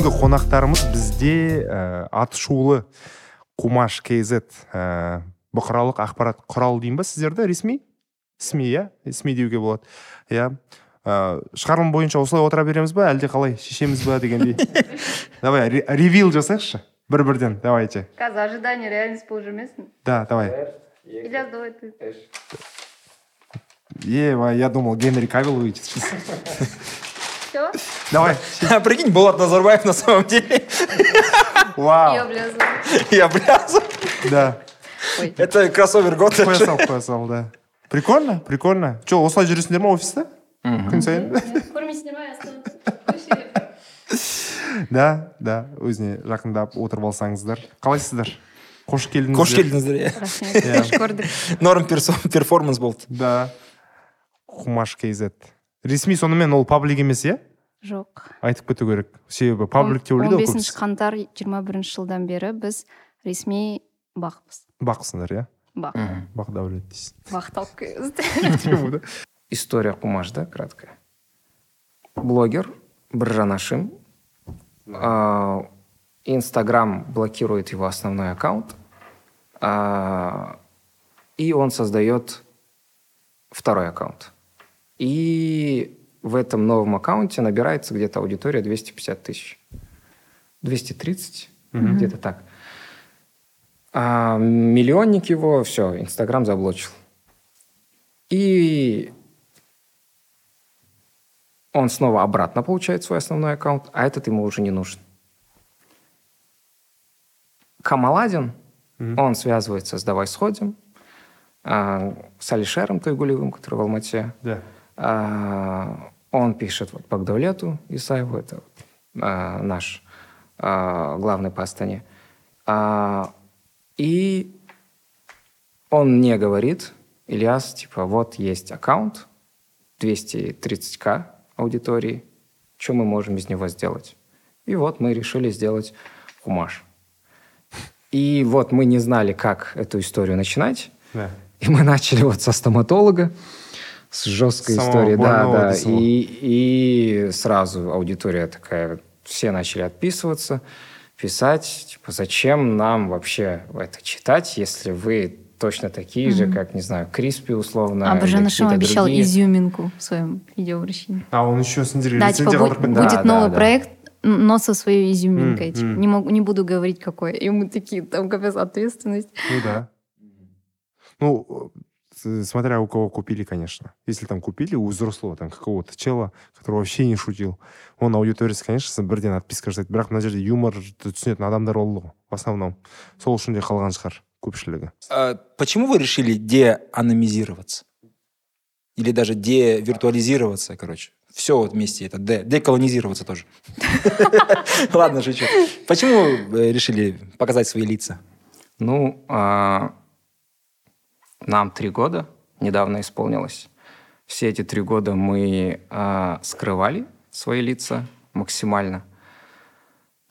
бүгінгі қонақтарымыз бізде ә, атышулы қумаш kz ә, бұқаралық ақпарат құралы дейін ба сіздерді ресми? Сми иә? Сми деуге болады. Иә. Ә, шығарылым бойынша осылай отыра береміз ба? Әлде қалай шешеміз ба дегендей? Давай ре- ревил жасайықшы бір бірден давайте. Каза, ожидание, реальность уже местно. да давай. Ильяс, давай ты. е я думал генри кавилл выйдет. Все? давай Прикинь, Булат Назарбаев на самом деле. вау Я облязла. Я блязу. да Ой. Это кроссовер года. қоя сал қоя сал да прикольно прикольно че осылай жүресіңдер ма офиста күн сайын Форме снимай, остановись. да да өзіне жақындап отырып алсаңыздар қалайсыздар қош келдіңіздер Қош келдіңіздер иә Рахмет, Иә. қош көрдік. норм персо- перформанс болды да қумаш kz ресми сонымен ол паблик емес иә? Жоқ. Айтып кету керек. Себебі паблик деп ойлайды он ғой бесінші қаңтар жиырма бірінші жылдан бері біз ресми бақпыз. Бақсыңдар иә? Бақ. Бақ дәулет дейсіз. Бақ тауып история қумаш да краткая? Блогер біржан ашим а, инстаграм блокирует его основной аккаунт а, и он создает второй аккаунт. И в этом новом аккаунте набирается где-то аудитория 250 тысяч. 230 где-то так. А миллионник его все инстаграм заблочил. И он снова обратно получает свой основной аккаунт, а этот ему уже не нужен. Камаладин, он связывается с «Давай сходим», а, с Алишером Тойгулевым, который в Алмате. да. А, Он пишет вот Багдавлету Исаеву, это вот, а, наш а, главный по Астане. А, И он мне говорит, Ильяс, типа, вот есть аккаунт, 230к аудитории, что мы можем из него сделать? И вот мы решили сделать хумаш. И вот мы не знали, как эту историю начинать. да И мы начали вот со стоматолога, с жесткой Самого историей. Да, да. И, и сразу аудитория такая, все начали отписываться, писать, типа, зачем нам вообще это читать, если вы точно такие же, как, не знаю, Криспи условно. а какие-то обещал другие. изюминку в своем видеообращении а он еще сендер да типа лицензия бу- қалдырып кетті Да, будет да, новый да. проект но со своей изюминкой М, типа, не могу не буду говорить какой и мы такие там капец ответственность ну да ну смотря у кого купили конечно если там купили у взрослого там какого-то чела который вообще не шутил оның аудиториясы конечно бірден отписка жасайды бірақ мына жерде юморды түсінетін адамдар болды ғой в основном сол үшін де қалған шығар көпшілігі А почему вы решили деаномизироваться? Или даже девиртуализироваться, короче? Все вот вместе это, де, деколонизироваться тоже. Ладно, шучу. Почему э, решили показать свои лица? Ну, а, нам три года недавно исполнилось. Все эти три года мы а, скрывали свои лица максимально.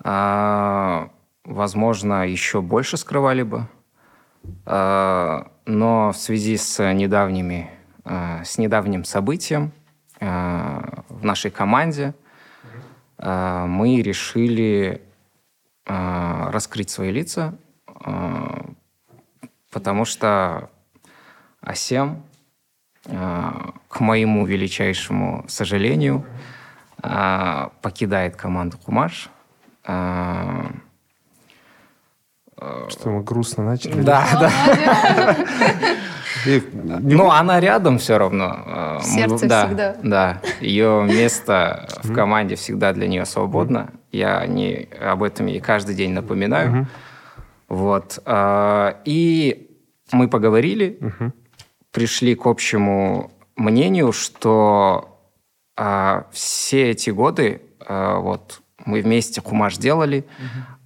А, возможно, еще больше скрывали бы. А, но в связи с недавними, а, с недавним событием а, в нашей команде а, мы решили а, раскрыть свои лица, а, потому что Асем, а, к моему величайшему сожалению, а, покидает команду Кумаш. А, что мы грустно начали Да, да. Но она рядом все равно. А, В сердце да, всегда. Да, ее место в команде всегда для нее свободно. Я не, об этом ей каждый день напоминаю. Вот. а, И мы поговорили, пришли к общему мнению, что а, все эти годы а, вот мы вместе Кумаш делали,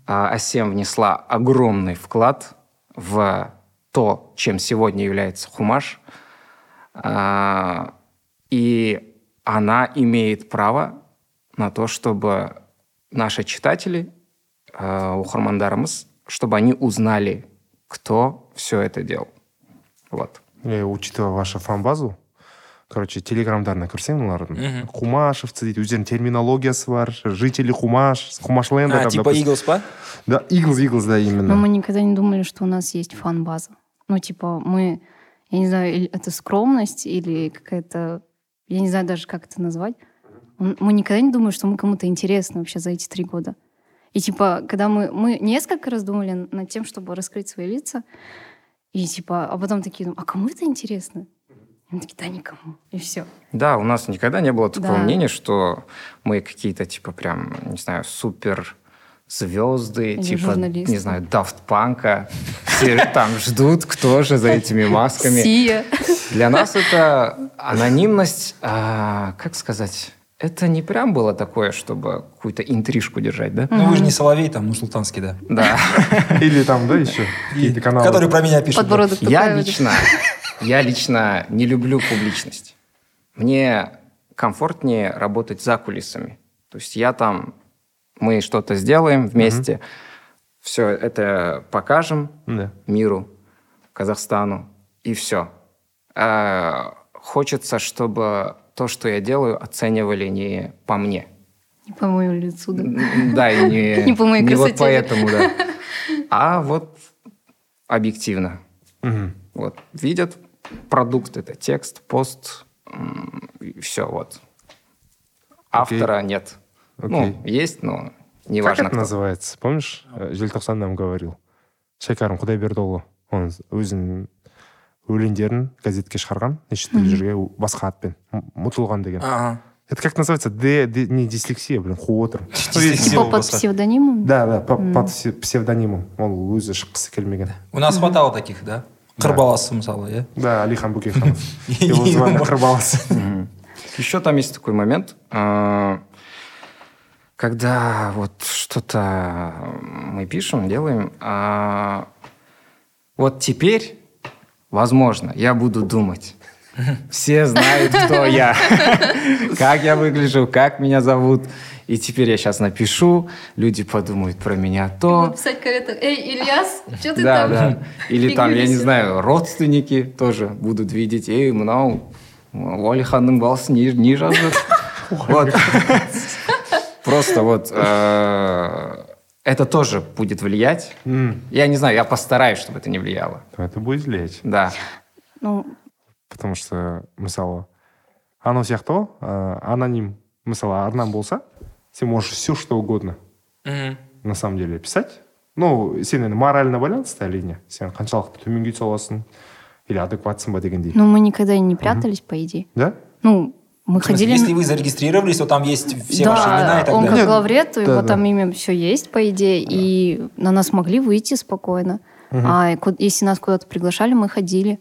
а Асем внесла огромный вклад в то, чем сегодня является Хумаш. А, И она имеет право на то, чтобы наши читатели, а, Ухармандарымыз, чтобы они узнали, кто все это делал. Вот э, учитывая вашу фан-базу короче телеграмдарына кірсең олардың Мгм. кумашевцы дейді өздерінің терминологиясы бар жители кумаш кумашленда А, там, типа допустим. Eagles, па? да иглс иглс да Но именно мы никогда не думали, что у нас есть фан-база. Ну, типа, мы, я не знаю, или это скромность или какая-то, я не знаю даже, как это назвать. М- Мы никогда не думали, что мы кому-то интересны вообще за эти три года. И типа, когда мы, мы несколько раз думали над тем, чтобы раскрыть свои лица, и типа, а потом такие, думаем, а кому это интересно? И мы такие, да никому. И все. Да, у нас никогда не было такого Да. мнения, что мы какие-то, типа, прям, не знаю, супер звезды, Или типа, журналисты. не знаю, Daft Панка. Все там ждут, кто же за этими масками. Сия. Для нас это анонимность, а, как сказать, это не прям было такое, чтобы какую-то интрижку держать, да? Ну, вы же не Соловей, там, ну, Султанский, да. Да. или там да еще какие-то каналы Который про меня. Подбородок Я лично, я лично не люблю публичность. Мне комфортнее работать за кулисами. То есть я там, мы что-то сделаем вместе, все это покажем миру, Казахстану, и все. хочется, чтобы то, что я делаю, оценивали не по мне. Не по моему лицу, да. М, Да, и не, Не по моей не вот красоте. поэтому, да. А вот объективно. Мгм. Вот видят продукт, это текст, пост, все вот. Автора нет. Ну, Окей. есть, но как неважно это кто. называется помнишь Э, желтоқсан нам говорил шәкәрім құдайбердіұлы оның өзінің өлеңдерін газетке шығарған неше түрлі жерге басқа атпен М- ұмытылған деген Ага. это как называется д, Д- не дислексия блин қуып отырмын Дислексия. Типа Всё, под басқа. псевдонимом? да да по- под псе- псевдонимом ол өзі шыққысы келмеген У нас хватало таких, да? Қырбаласы, мысалы, иә? да алихан бөкейханов И его звали его- Қырбалас. Еще там есть такой момент, а, когда вот что-то мы пишем, делаем, а, вот теперь, возможно, я буду думать. Все знают, кто я, как я выгляжу, как меня зовут. И теперь я сейчас напишу, люди подумают про меня то. Писать кого-то, эй, Ильяс, что ты Да, там? да. Или там, я не несешь?» знаю, родственники тоже будут видеть, эй, мынау Уалиханның баласы не, не жазды. Вот. Просто вот э, это тоже будет влиять. М, Я не знаю, я постараюсь, чтобы это не влияло. это будет влиять. Да. Ну, потому что мысалы анау сияқты ғой ә, аноним. Мысалы арнам болса. Сен можешь все что угодно. Мгм. на самом деле писать. Ну сен енді морально байланысты әрине сен қаншалықты төменге түсе аласың или адекватсың ба дегендей ну мы никогда не прятались, по идее. да? Ну, мы смысле, ходили... Если вы зарегистрировались, то там есть все ваши имена и Да, так он далее. как Нет, главред, да, его да. там имя все есть, по идее, и на нас могли выйти спокойно. А ку- если нас куда-то приглашали, мы ходили.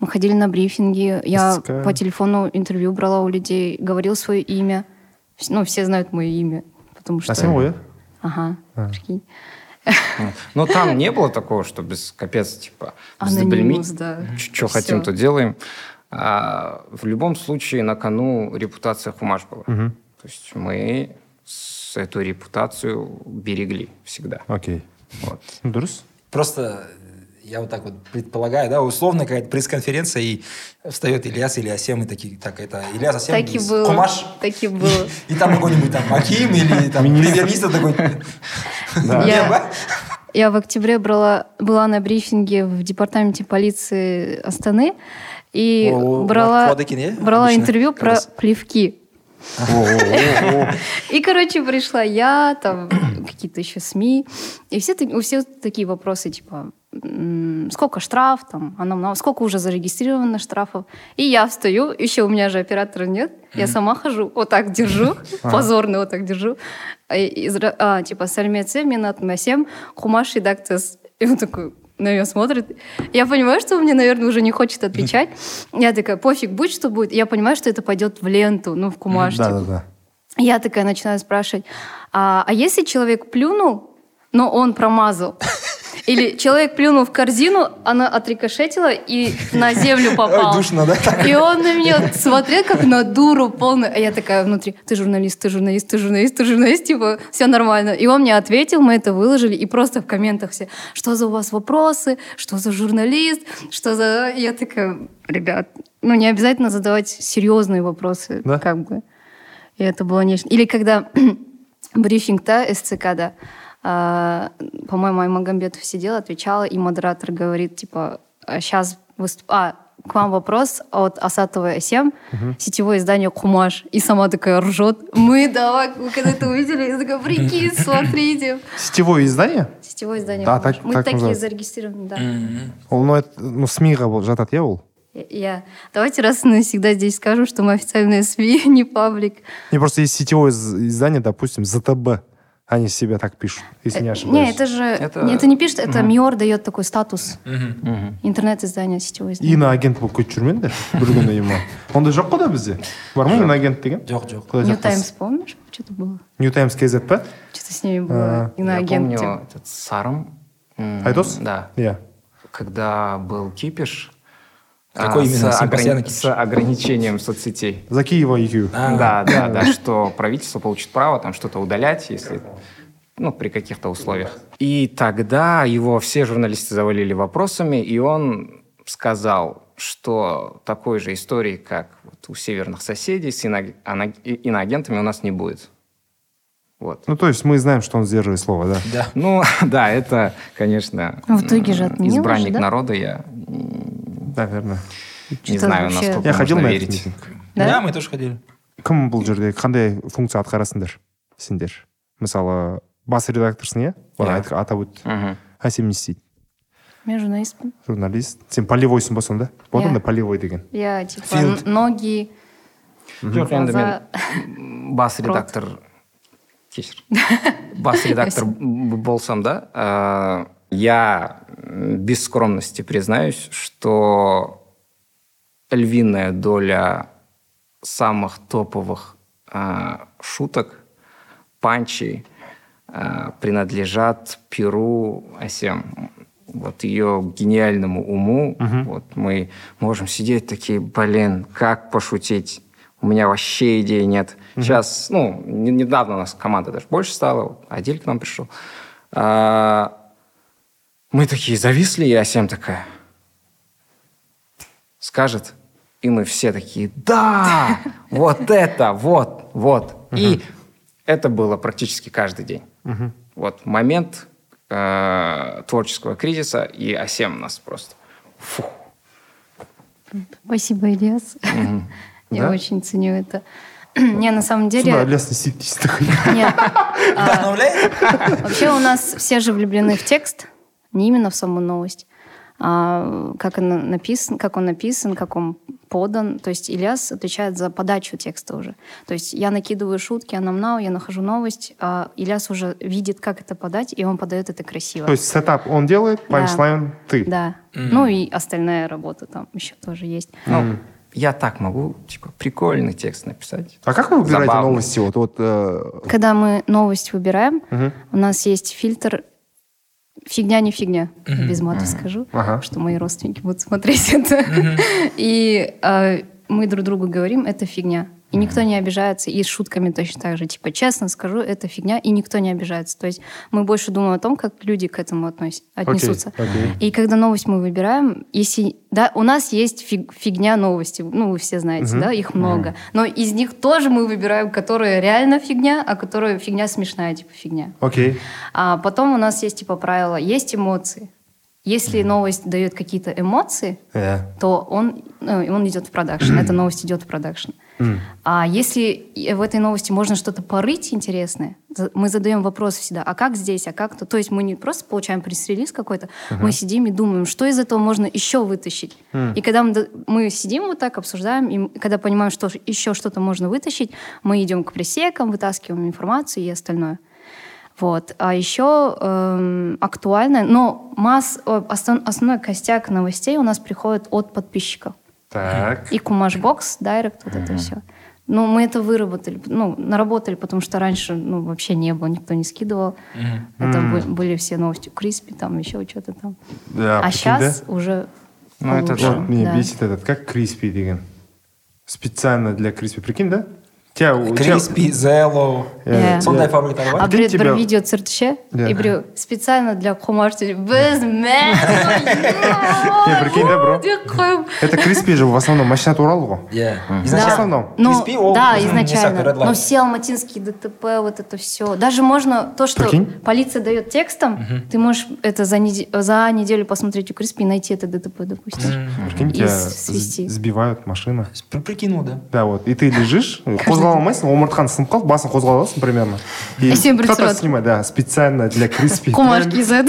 Мы ходили на брифинги. Я Пускай. по телефону интервью брала у людей, говорил свое имя. Ну, все знают мое имя, потому что... а иә Ага, А. прикинь. Но там не было такого, что без капец, типа, без Анонимус, да. что хотим, то делаем. А в любом случае на кону репутация Хумаш была. Мгм. То есть мы с эту репутацию берегли всегда. окей Вот. Дұрыс Просто э, я вот так вот предполагаю, да, условно какая-то пресс-конференция, и встает Ильяс или Асем, и такие, так, это Ильяс Асем, Так и было. Кумаш, Так и было. и там какой-нибудь там Аким или там премьер-министр такой. Да. «Не, Я- ба?» Я в октябре брала, была на брифинге в департаменте полиции Астаны и О, брала, брала Обычно интервью про раз. плевки. И, короче, пришла я, там какие-то еще СМИ, и все, у всех такие вопросы, типа, сколько штраф, там, а на- сколько уже зарегистрировано штрафов. И я встаю, еще у меня же оператора нет, я сама хожу, вот так держу, позорно вот так держу. А, а, типа, сәлеметсіз, мен атым әсем, қумаш редакциясы. И он такой, на меня смотрит. Я понимаю, что он мне, наверное, уже не хочет отвечать. Я такая, пофиг, будь что будет. Я понимаю, что это пойдет в ленту, ну, в кумаш. да да да Я такая начинаю спрашивать, а, а если человек плюнул, но он промазал? Или человек плюнул в корзину, она отрикошетила и на землю попала. Ой, душно, да? И он на меня смотрел, как на дуру полную. А я такая внутри, ты журналист, ты журналист, ты журналист, ты журналист, типа, все нормально. И он мне ответил, мы это выложили, и просто в комментах все, что за у вас вопросы, что за журналист, что за... Я такая, ребят, ну, не обязательно задавать серьезные вопросы, Да? как бы. И это было нечто. Или когда брифинг, да, СЦК, да, по-моему, Аймагамбетов сидела, отвечала, и модератор говорит, типа, сейчас выступ... А, к вам вопрос от Асатова СМ, сетевое издание Кумаш. И сама такая ржет. Мы, давай, мы когда это увидели, я такая, прикинь, смотрите. Сетевое издание? Сетевое издание Да, так- Мы так такие называется. зарегистрированы, да. ол ну, это, ну бұл жатады иә ол Я. Давайте раз и навсегда здесь скажу, что мы официальные СМИ, не паблик. не просто есть сетевое из- издание допустим ЗТБ они себя так пишут если не Э, ошибаюсь Не, это же... Это- не, Это не пишет, это МИОР дает такой статус. Мгм. Интернет-издание, сетевое издание. иноагент болып кетіп жүрмеңдер бір күні ема ондай жоқ қой да бізде бар ма иноагент деген Жоқ, жоқ. құдай Нью сақтасын Таймс, помнишь? Что-то было. нью таймс kz па Что-то с ними А, было. Я Иноагент. помню типа. этот Сарм. М, Айдос? Да. иә Когда был кипиш. какой а, именно? С, ограни- с ограничением соцсетей. за киева екеуі А, Да, да, да, что правительство получит право там что-то удалять, если ну, при каких-то условиях. И тогда его все журналисты завалили вопросами, и он сказал, что такой же истории, как вот у северных соседей с иноаг- ана- и- иноагентами у нас не будет. Вот. ну то есть мы знаем что он сдерживает слово да Да. Ну, да, это, конечно, в итоге же отменилось же, избранник да? народа, я наверное. Не знаю, насколько я ходил на этот митинг Да? Да, мы тоже ходили. кім бұл жерде қандай функция атқарасыңдар сендер мысалы бас редакторсың иә Иә. оны атап өтті Мгм. әсем не істейді. Я журналист. журналист. Сен полевойсың ба сонда болады Иә. онда полевой деген? Я, типа, ноги, Жоқ, енді мен бас редактор кешір. Бас редактор болсам да я без скромности признаюсь что львиная доля самых топовых э, шуток панчей э, принадлежат Перу Асем. Вот ее гениальному уму. Вот мы можем сидеть такие, блин, как пошутить? У меня вообще идеи нет. Сейчас, ну, не- недавно у нас команда даже больше стала. вот Адель к нам пришел. А, мы такие зависли, и Асем такая скажет, и мы все такие, да, вот это, вот, вот. И это было практически каждый день. Вот момент э, творческого кризиса, и Асем нас просто... фух. Спасибо, Ильяс. Я Да? очень ценю это. Не, на самом сонда деле... ілияс не істейді дейсің такой Нет. А, Вдохновляет? Вообще у нас все же влюблены в текст, не именно в саму новость, а как, она написан, как он написан, как он подан. То есть Ильяс отвечает за подачу текста уже. То есть я накидываю шутки, анамнау, я нахожу новость, а Ильяс уже видит, как это подать, и он подает это красиво. то есть setup он делает punchline ты Да. Ну и остальная работа там еще тоже есть. Ну, я так могу, типа, прикольный текст написать. а как вы выбираете Забавно. новости вот вот э, Когда мы новость выбираем, Мгм. у нас есть фильтр фигня не фигня, без мата скажу, Ага. что мои родственники будут смотреть это. И э, мы друг другу говорим, это фигня. И никто не обижается, и с шутками точно так же. Типа, честно скажу, это фигня, и никто не обижается. То есть мы больше думаем о том, как люди к этому относятся, отнесутся. окей. И когда новость мы выбираем, если да, у нас есть фиг- фигня новости, ну вы все знаете, да, их много, но из них тоже мы выбираем, которые реально фигня, а которые фигня смешная, типа фигня. окей А потом у нас есть типа правило, есть эмоции. Если новость дает какие-то эмоции, Иә. то он, ну, он идет в продакшн. Эта новость идет в продакшн. А если в этой новости можно что-то порыть интересное, мы задаем вопрос всегда, а как здесь, а как то? То есть мы не просто получаем пресс-релиз какой-то, мы сидим и думаем, что из этого можно еще вытащить. И когда мы, мы сидим вот так, обсуждаем, и когда понимаем, что еще что-то можно вытащить, мы идем к прессекам, вытаскиваем информацию и остальное. Вот. А еще эм, актуально, но масс, основной костяк новостей у нас приходит от подписчиков. Так И Кумашбокс, Директ, вот это все. Ну, мы это выработали, ну, наработали, потому что раньше, ну, вообще не было, никто не скидывал. Это бы- были все новости Криспи, там еще что-то там. Да, а сейчас уже Ну, это Вот меня да. бесит этот, как Криспи деген. Специально для Криспи, прикинь, да? тебя у тебя- Криспи, Зелло. Иә. Сондай фабрикалар а бар. біреу тебя- бір видео түсірді ше Да. и біреу специально для қомаш деп біз мә Не, прикинь, да, бро? деп қойып это криспи же в основном машина туралы ғой Иә. в Изначально. основном Ну, Криспи, ол да, өзінің несі, изначально. Red Light. Но все алматинские ДТП, вот это все. Даже можно то, что Прикинь. полиция дает текстом, ты можешь это за, неде- за неделю посмотреть у Криспи и найти это ДТП, допустим. прикинь И тебя свести. с- сбивают машина При- Прикинул, да. да вот и ты лежишь қозғала алмайсың омыртқаң сынып қалды басын қозғала аласың примерно и А кто-то тұрады. снимает да специально для криспи Кумаш кизет.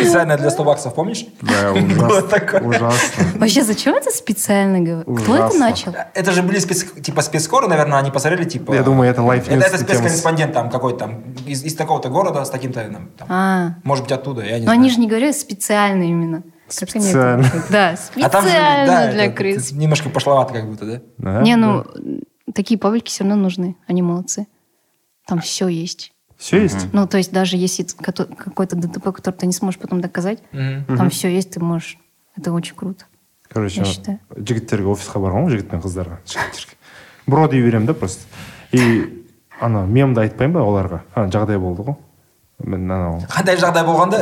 Специально для 100 баксов, помнишь? да Было ужасно такое. ужасно Вообще, зачем это специально говорить? Кто это начал? Это же были спец... типа спецскоры, наверное, они посмотрели, типа... Я думаю, это Life Это, это спецкорреспондент там какой-то там, из, из такого-то города с таким-то, там, там, А, может быть, оттуда, я не но знаю. они же не говорят специально именно. Как они это Специально. говорят? Да, А там же, специально да, для это- Криспи. это немножко пошловато как будто, да? Да, Не, да. ну, такие паблики все равно нужны. Они молодцы. Там все есть. все есть Ну, то есть даже если кото- какой-то ДТП, который ты не сможешь потом доказать, там все есть, ты можешь. Это очень круто. короче Я считаю. жігіттерге офисқа барған ғой жігіт пен қыздарға жігіттерге бро дей беремін да просто и ана мемді айтпаймын ба оларға а, жағдай болды ғой мен анау Қандай жағдай болғанда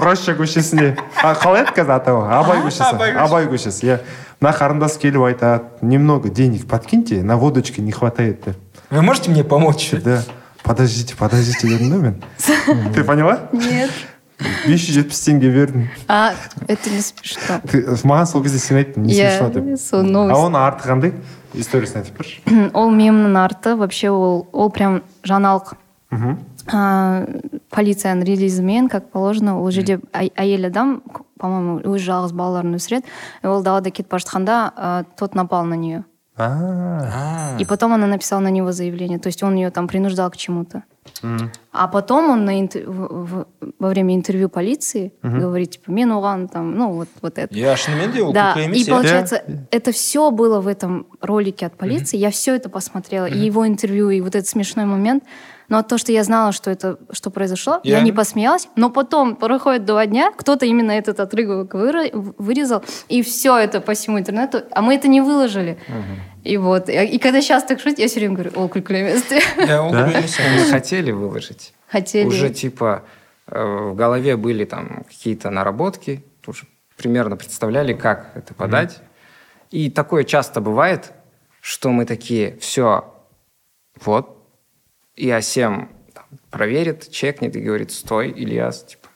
роща көшесінде а, қалай еді қазір атауы абай көшесі. Абай көшесі. иә. Мына қарындас келіп айтады немного денег подкиньте на водочке не хватает деп. Вы можете мне помочь? да. Подождите подождите дедім да мен? Ты поняла? Нет. бес жүз жетпіс теңге бердім. А, это не смешно. Ты- маған сол кезде сен айттың не смешно деп. сол а оның арты қандай? Историясын айтып берші ол мемнің арты вообще ол ол прям жаңалық а, полицияның релизімен как положено ол жерде ай- әйел адам по моему өз жалғыз балаларын өсіреді и ол далада кетіп бара жатқанда а, тот напал на нее а и потом она написала на него заявление то есть он ее там принуждал к чему-то а потом он на интер- в- в- во время интервью полиции говорит типа мен оған там ну вот вот это Я шынымен де ол Да, күлкі и емес, иә? получается, это все было в этом ролике от полиции. Я все это посмотрела, и его интервью, и вот этот смешной момент. но то, что я знала, что это, что произошло, я Я- не посмеялась. Но потом проходит два дня, кто-то именно этот отрывок вырезал, и все это по всему интернету, а мы это не выложили. И вот, и, когда сейчас так шутить, я все время говорю, о, ол Да? Мы хотели выложить. Хотели. Уже типа э, в голове были там какие-то наработки, уже примерно представляли, как это подать. И такое часто бывает, что мы такие, все, вот, и Асем там, проверит, чекнет и говорит, стой, Ильяс, типа,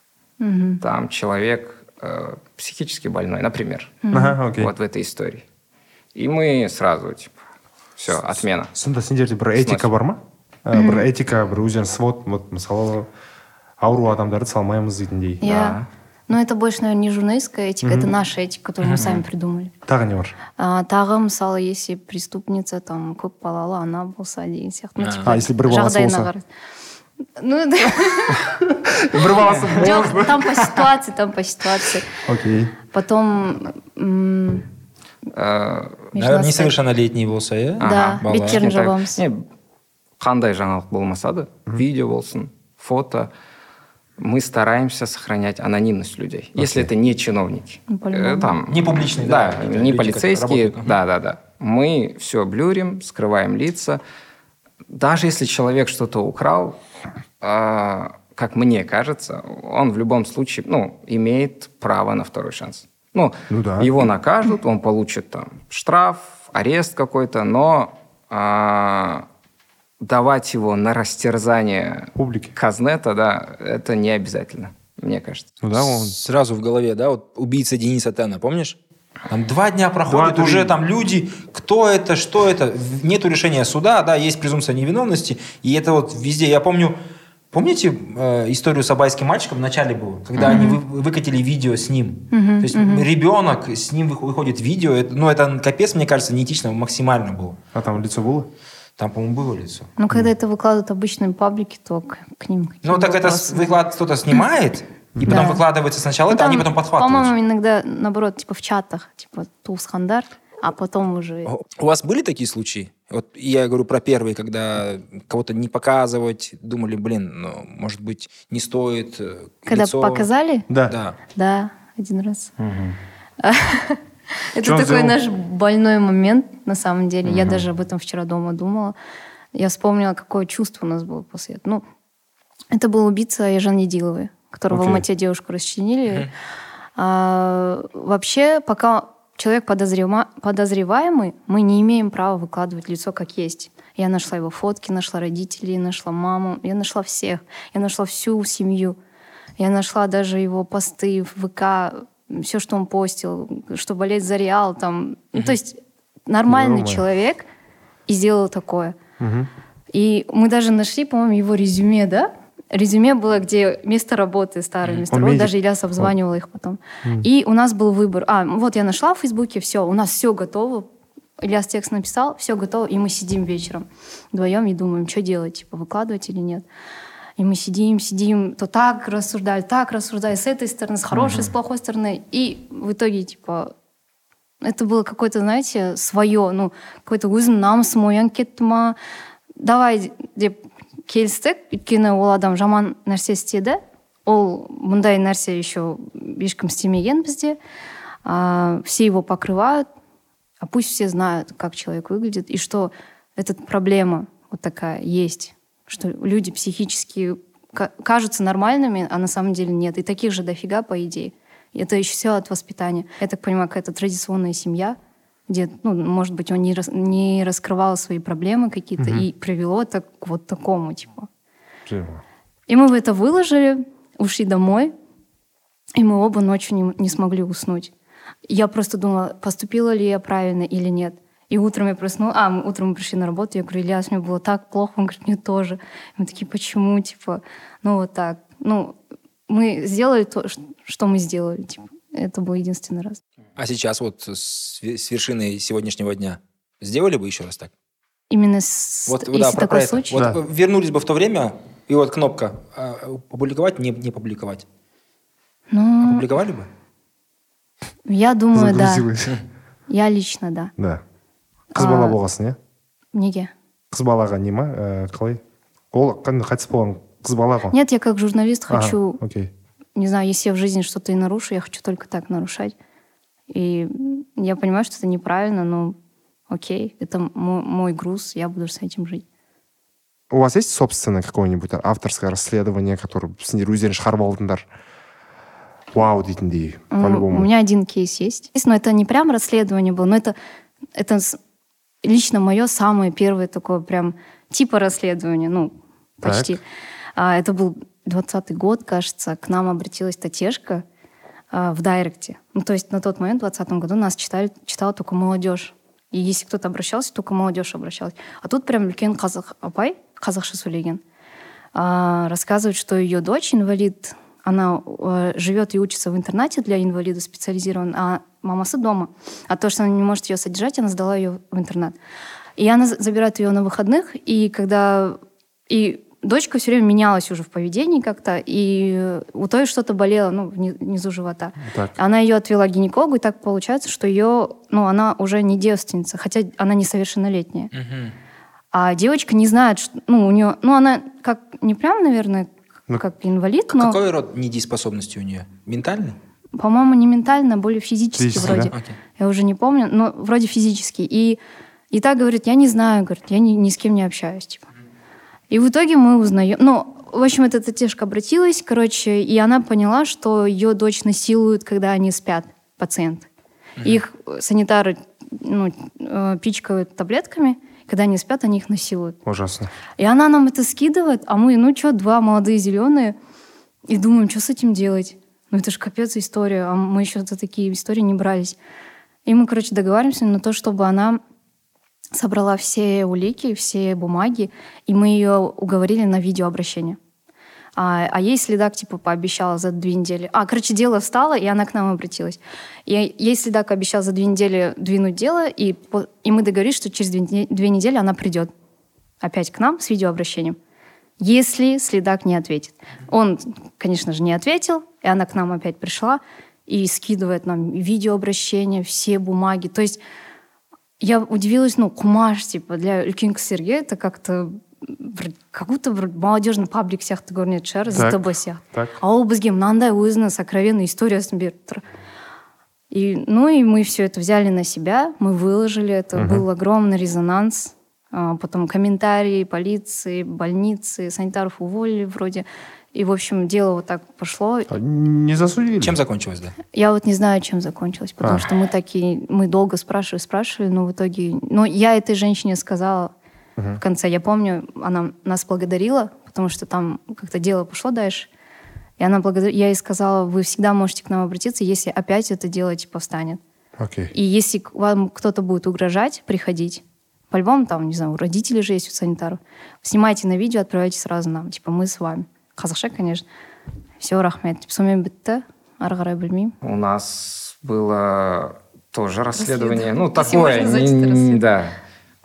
там человек э, психически больной, например, Ага, окей вот в этой истории. И мы сразу, типа, все, отмена. сонда сендерде бір этика бар ма Ә, бір этика бір өздерің свод вот мысалы ауру адамдарды салмаймыз дейтіндей Я... Но это больше, наверное, не журналистская этика, это наша этика, которую мы сами придумали. тағы не бар А, тағы мысалы если преступница там көп балалы ана болса деген сияқты ну, типа, А, если бір баласы жағдайына болса? қарай. ну да. бір баласы Жоқ, там по ситуации там по ситуации окей потом м, Э, Наверное, межнастық- несовершеннолетний болса, иә? да балалар. беттерін кішкентай- жабамыз не қандай жаңалық болмаса да видео болсын фото мы стараемся сохранять анонимность людей если это не чиновники. Ну, по-любому. Э, там Не публичные, да, да, не люди, полицейские. да да да. Мы все блюрим скрываем лица. Даже если человек что-то украл а, как мне кажется он в любом случае ну имеет право на второй шанс. Ну, Ну да. его накажут, он получит там штраф, арест какой-то, но а, давать его на растерзание Публике. Казнета, да, это не обязательно, мне кажется. ну да он Сразу в голове, да, вот убийца Дениса Тена, помнишь? Там два дня проходит, Два, уже там люди, кто это, что это, нету решения суда, да, есть презумпция невиновности, и это вот везде, я помню, помните э, историю с абайским мальчиком в начале было, когда они вы- выкатили видео с ним, то есть ребенок, с ним вых- выходит видео, это, ну это капец, мне кажется, неэтично максимально было. а там лицо было Там, по-моему, было лицо. ну когда это выкладывают обычные паблики то к, к ним Ну так это вопросы? с- выклад кто-то снимает, и потом Да. выкладывается сначала Ну, это, они там, потом подхватывают. по-моему иногда наоборот типа в чатах типа туысхандар а потом уже У вас были такие случаи? Вот я говорю про первые, когда кого-то не показывать, думали, блин, ну, может быть, не стоит э, когда лицо. показали да Да. Да, один раз. Это такой наш больной момент, на самом деле. Я даже об этом вчера дома думала. Я вспомнила, какое чувство у нас было после этого. Ну, это был убийца Ежан Недиловой, которого в Окей. Алмате девушку расчленили. А, вообще, пока человек подозрема- подозреваемый, мы не имеем права выкладывать лицо как есть. Я нашла его фотки, нашла родителей, нашла маму, я нашла всех. Я нашла всю семью. Я нашла даже его посты в ВК, все, что он постил, что болеть за Реал. Там. Ну, то есть нормальный Ё-моё. человек и сделал такое. Мгм. И мы даже нашли, по-моему, его резюме, да? Резюме было, где место работы, старое место Он работы. медик. Даже Ильяс обзванивал их потом. И у нас был выбор. А, вот я нашла в Фейсбуке, все, у нас все готово. Ильяс текст написал, все готово, и мы сидим вечером вдвоем и думаем, что делать, типа выкладывать или нет. И мы сидим, сидим, то так рассуждали, так рассуждали, с этой стороны, с хорошей, с плохой стороны. И в итоге, типа, это было какое-то, знаете, свое, ну, какой-то өзім намысым оянып кетті ма давай деп келістік өйткені ол адам жаман нәрсе істеді ол мұндай нәрсе еще ешкім істемеген бізде А, все его покрывают а пусть все знают как человек выглядит и что эта проблема вот такая есть что люди психически ка- кажутся нормальными а на самом деле нет и таких же дофига по идее это еще все от воспитания я так понимаю какая-то традиционная семья где, ну, может быть, он не, рас- не раскрывал свои проблемы какие-то и привело это к вот такому, типа. Живо. И мы в это выложили, ушли домой, и мы оба ночью не, не смогли уснуть. Я просто думала, поступила ли я правильно или нет. И утром я проснулась, а, мы- утром мы пришли на работу, я говорю, Ильяс, мне было так плохо, он говорит, мне тоже. И мы такие, почему, типа, ну вот так. Ну, мы сделали то, что мы сделали, типа. Это был единственный раз. А сейчас вот с, вершиной сегодняшнего дня сделали бы еще раз так? Именно с, Вот, если да, про, такой про это. случай. Вот Да. вернулись бы в то время, и вот кнопка а, опубликовать, не, не публиковать. Ну, Опубликовали бы? я думаю, да. Я лично, да. Да. Қыз бала А. болғасын, иә? Неге? Қыз балаға не ма? Ә, қалай? Ол қайтыс болған қыз бала ғой? Нет, я как журналист хочу, Окей. не знаю, если я в жизни что-то и нарушу, я хочу только так нарушать. И я понимаю, что это неправильно, но окей, это мо- мой груз, я буду с этим жить. У вас есть собственное какое-нибудь авторское расследование, которое сендер өздерің шығарып алдыңдар? Вау дейтіндей, М, У по-любому. меня один кейс есть. Но это не прям расследование было, но это, это лично мое самое первое такое прям типа расследование, ну, Так. почти. А, это был 20 год, кажется, к нам обратилась Татешка а, в Дайректе. Ну, то есть на тот момент, в 2020 году, нас читали, читала только молодежь. И если кто-то обращался, только молодежь обращалась. А тут прям үлкен қазақ апай, қазақша сөйлеген, а, рассказывает, что ее дочь инвалид, она э, живет и учится в интернате для инвалидов специализирован, а мамасы дома. А то, что она не может ее содержать, она сдала ее в интернат. И она за- забирает ее на выходных, и когда... И дочка все время менялась уже в поведении как-то, и у той что-то болело, ну, вни- внизу живота. Так. Она ее отвела к гинекологу, и так получается, что ее, ну, она уже не девственница, хотя она несовершеннолетняя. А девочка не знает, что, ну, у нее, ну, она как, не прям, наверное, Ну, как инвалид, но, Какой род недееспособности у нее? Ментальный? по-моему, не ментально, а более физически Физически, вроде. да? Я уже не помню, но вроде физически. И, и так говорит, я не знаю, говорит, я ни, ни с кем не общаюсь, типа. И в итоге мы узнаем, ну, в общем, эта Татешка обратилась, короче, и она поняла, что ее дочь насилуют, когда они спят, пациенты. Их санитары ну, э, пичкают таблетками, когда они спят, они их насилуют. Ужасно. И она нам это скидывает, а мы, ну что, два молодые зеленые, и думаем, что с этим делать? Ну это же капец история, а мы еще за такие истории не брались. И мы, короче, договариваемся на то, чтобы она собрала все улики, все бумаги, и мы ее уговорили на видеообращение. А, а ей следак типа пообещала за две недели. А, короче, дело встало, и она к нам обратилась. И ей следак обещал за две недели двинуть дело, и, по- и мы договорились, что через две, не- две недели она придет опять к нам с видеообращением. Если следак не ответит. Он, конечно же, не ответил, и она к нам опять пришла и скидывает нам видеообращения, все бумаги. То есть я удивилась, ну, кумаш, типа, для үлкен кісілерге это как-то бір как будто бір молодежный паблик сияқты көрінеді шығар Так, зтб сияқты так. а ол бізге мынандай өзінің сокровенный историясын беріп тұр И, ну и мы все это взяли на себя, мы выложили это, был огромный резонанс. А, потом комментарии полиции, больницы, санитаров уволили вроде. И, в общем, дело вот так пошло. А Не засудили? Чем закончилось, да? Я вот не знаю, чем закончилось, потому А. что мы такие, мы долго спрашивали, спрашивали, но в итоге, ну, я этой женщине сказала в конце, я помню, она нас благодарила, потому что там как-то дело пошло дальше, и она благодарила, я ей сказала, вы всегда можете к нам обратиться, если опять это дело типа встанет. Окей. И если к вам кто-то будет угрожать, приходить, по-любому там, не знаю, у родителей же есть у санитаров, снимайте на видео, отправляйте сразу нам, типа мы с вами. Қазақша, конечно. Все, рахмет. Сонымен бітті, ары қарай білмеймін. У нас было тоже расследование. Ну, Если такое. можно назвать не- это не- расследованием. да.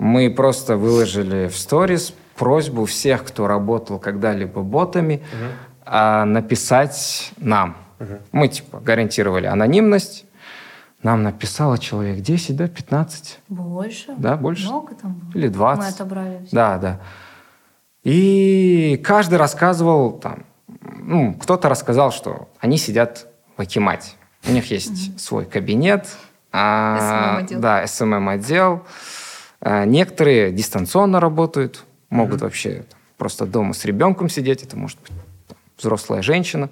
мы просто выложили в сторис просьбу всех, кто работал когда-либо ботами, а, написать нам. Мы, типа, гарантировали анонимность. Нам написало человек 10, да, 15, Больше? да, больше. Много там было? Или 20. Мы отобрали. всё. Да, да. И каждый рассказывал там, ну, кто-то рассказал, что они сидят в Акимате. У них есть свой кабинет. а, SMM-отдел. Да, СММ-отдел. А, Некоторые дистанционно работают, могут вообще там, просто дома с ребенком сидеть. Это может быть там, взрослая женщина.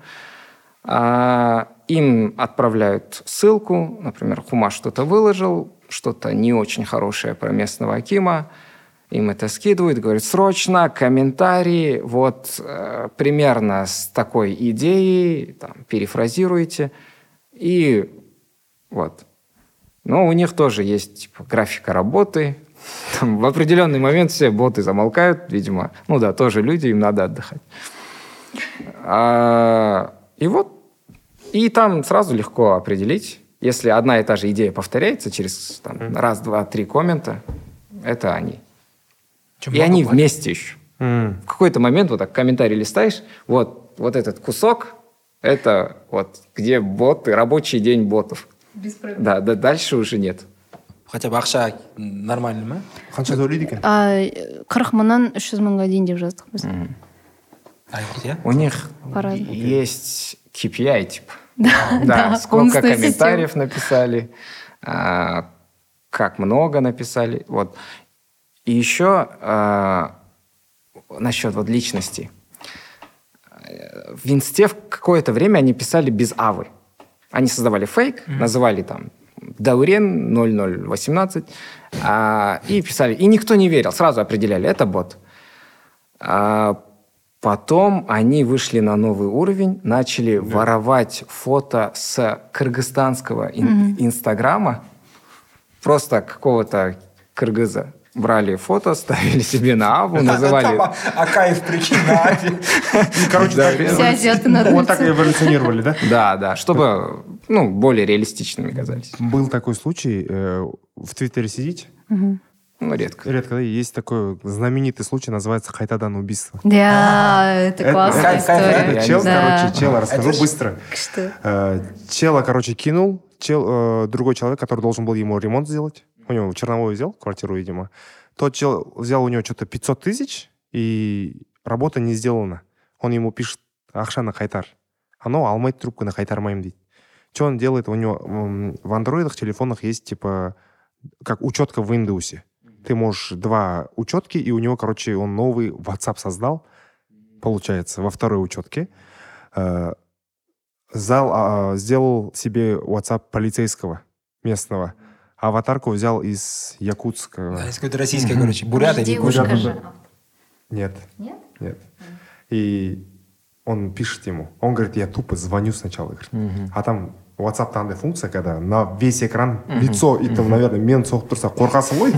А, Им отправляют ссылку, например, Хумаш что-то выложил, что-то не очень хорошее про местного Акима, им это скидывают, говорят, срочно, комментарии, вот э, примерно с такой идеей, там, перефразируйте, и вот. Но у них тоже есть типа, графика работы, Там в определенный момент все боты замолкают, видимо, ну да, тоже люди, им надо отдыхать. А, и вот, и там сразу легко определить, если одна и та же идея повторяется через там, раз, два, три коммента, это они. Чем И они платят? вместе еще. М. В какой-то момент вот так комментарий листаешь, вот, вот этот кусок, это вот где боты, рабочий день ботов. Без проблем. Да, да, дальше уже нет Хотя бы ақша нормальный ма? қанша төлейді екен А, қырық мыңнан үш жүз мыңға дейін деп жаздық біз Айлық, иә? У них По-разному. есть KPI, типа. да, Да, сколько бонусная комментариев написали, а, как много написали. Вот. И еще а, насчет вот личности. Э, В Инсте в какое-то время они писали без авы. Они создавали фейк, называли там Даурен 0018 а, и писали. И никто не верил, сразу определяли, это бот. А потом они вышли на новый уровень, начали воровать фото с кыргызстанского ин- инстаграма, просто какого-то кыргыза. Брали фото, ставили себе на аву, называли... Акаев прикинь на Афи. И, короче, так, Все азиаты на вот так эволюционировали, да? Да, да, чтобы ну, более реалистичными казались. Был такой случай, э, в Твиттере сидите, Ну, редко. редко, да, есть такой знаменитый случай, называется «Хайтадан убийство». Да, это Это- классная Кайф, кайф, история. Это чел, Да. короче, чела, расскажу быстро. Что? Э, Чела, короче, кинул, чел, э, другой человек, который должен был ему ремонт сделать, у него черновой взял квартиру, видимо, тот чел взял у него что-то 500 тысяч, и работа не сделана. Он ему пишет, ақшаны қайтар. Оно алмайды трубканы қайтармаймын дейді. Что он делает? У него в андроидах, телефонах есть, типа, как учетка в Windows. Ты можешь два учетки, и у него, короче, он новый WhatsApp создал, получается, во второй учетке. Э, зал, а, сделал себе WhatsApp полицейского местного. Аватарку взял из Якутска. Да, из какой-то российской, короче, бурята или Девушка же. Нет, Нет? нет. И он пишет ему. Он говорит, я тупо звоню сначала. говорит. А там WhatsApp андай функция, когда на весь экран лицо, и там, наверное, мен соғып тұрса қорқасың ғой.